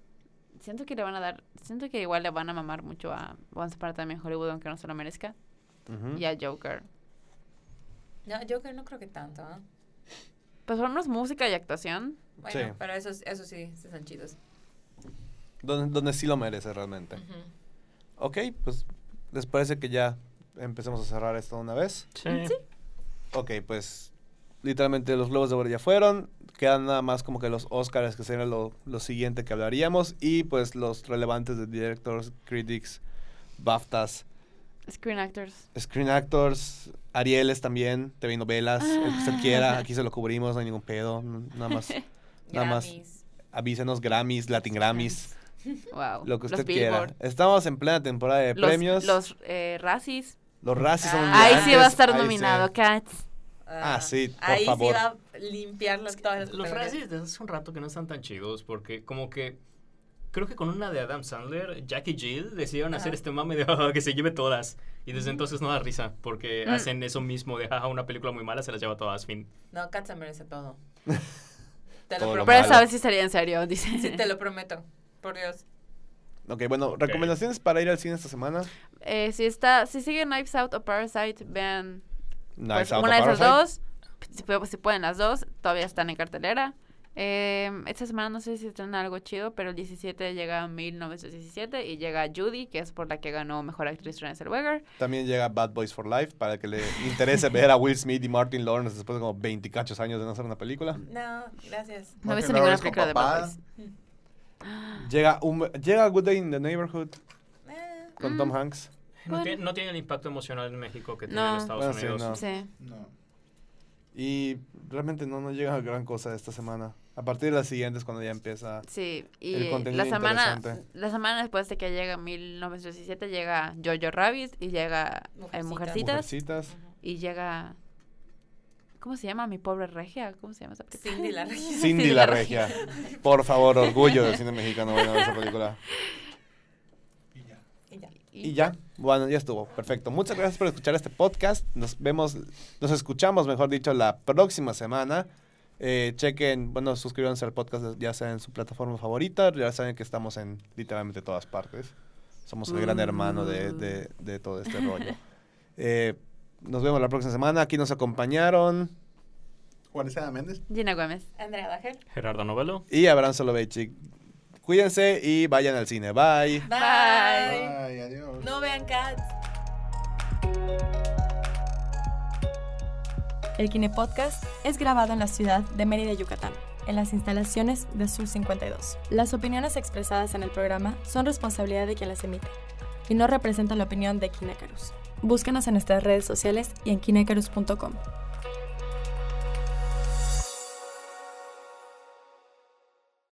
siento que le van a dar, siento que igual le van a mamar mucho a Once Upon a Time in Hollywood, aunque no se lo merezca, y a Joker. No, Joker no creo que tanto, ¿ah? Pues por lo menos música y actuación. Bueno, Sí. pero esos, eso sí, sí son chidos. Donde, donde sí lo merece realmente. Ujú. Ok, pues les parece que ya empecemos a cerrar esto de una vez. Sí. Ok, pues literalmente los Globos de Oro ya fueron. Quedan nada más como que los Oscars, que sería lo, lo siguiente que hablaríamos. Y pues los relevantes de Directors, Critics, BAFTAs, Screen Actors. Screen Actors, Arieles también, TV novelas, el que usted quiera. Aquí se lo cubrimos, no hay ningún pedo. Nada más, nada más Grammys. avísenos Grammys, Latin Grammys, Wow. lo que los usted quiera. Billboard. Estamos en plena temporada de Los, premios. Los, Los eh, Razzies. Razzies son Ah, Ahí sí va a estar ahí sí. nominado Cats. Ah, sí, por Ahí favor. sí va a limpiar las, todas las Los. Razzies desde hace un rato que no están tan chidos porque como que creo que con una de Adam Sandler, Jack y Jill decidieron hacer este mame de "Ah, que se lleve todas. Y desde entonces no da risa porque Mm. hacen eso mismo de jaja, una película muy mala se las lleva todas, fin. No, Kat se merece todo. te Todo lo lo Pero prometo. esa vez sí sería en serio, dice. Sí, te lo prometo. Por Dios. Ok, bueno, recomendaciones para ir al cine esta semana. Eh, si está, si siguen Knives Out o Parasite, vean Knives pues, Out una de esas dos. Si, si pueden las dos, todavía están en cartelera. Eh, esta semana no sé si están algo chido, pero el 17 llega 1917 y llega Judy, que es por la que ganó Mejor Actriz Renée Zellweger. También llega Bad Boys for Life para que le interese ver a Will Smith y Martin Lawrence después de como 20 cachos años de no hacer una película. No, gracias. No he visto ninguna película de Bad. Boys. Llega, un, llega Good Day in the Neighborhood con Mm. Tom Hanks. No, Bueno. tiene, no tiene el impacto emocional en México que tiene No. en Estados Bueno, sí, Unidos. no. Sí. No. Y realmente no, no llega gran cosa esta semana. A partir de las siguientes cuando ya empieza. Sí, El y contenido la semana, interesante. la semana después de que llega 1917 llega Jojo Rabbit y llega eh, Mujercitas. Mujercitas y llega ¿Cómo se llama? Mi pobre regia, ¿cómo se llama esa película? Cindy la regia. Cindy la regia. Por favor, orgullo del cine mexicano. A ver esa película. Y ya. Y bueno, ya estuvo. Perfecto. Muchas gracias por escuchar este podcast. Nos vemos, nos escuchamos, mejor dicho, la próxima semana. Eh, chequen, bueno, suscríbanse al podcast, ya sea en su plataforma favorita. Ya saben que estamos en literalmente todas partes. Somos el gran hermano de, de- de todo este rollo. Eh, nos vemos la próxima semana. Aquí nos acompañaron. Juan Méndez. Gina Gómez. Andrea Dajer. Gerardo Novelo. Y Abraham Soloveitchik. Cuídense y vayan al cine. Bye. Bye. Ay, adiós. No vean Cats. El Kine Podcast es grabado en la ciudad de Mérida, Yucatán, en las instalaciones de Sur 52. Las opiniones expresadas en el programa son responsabilidad de quien las emite y no representan la opinión de Kinecarus. Búscanos en nuestras redes sociales y en kinecarus.com.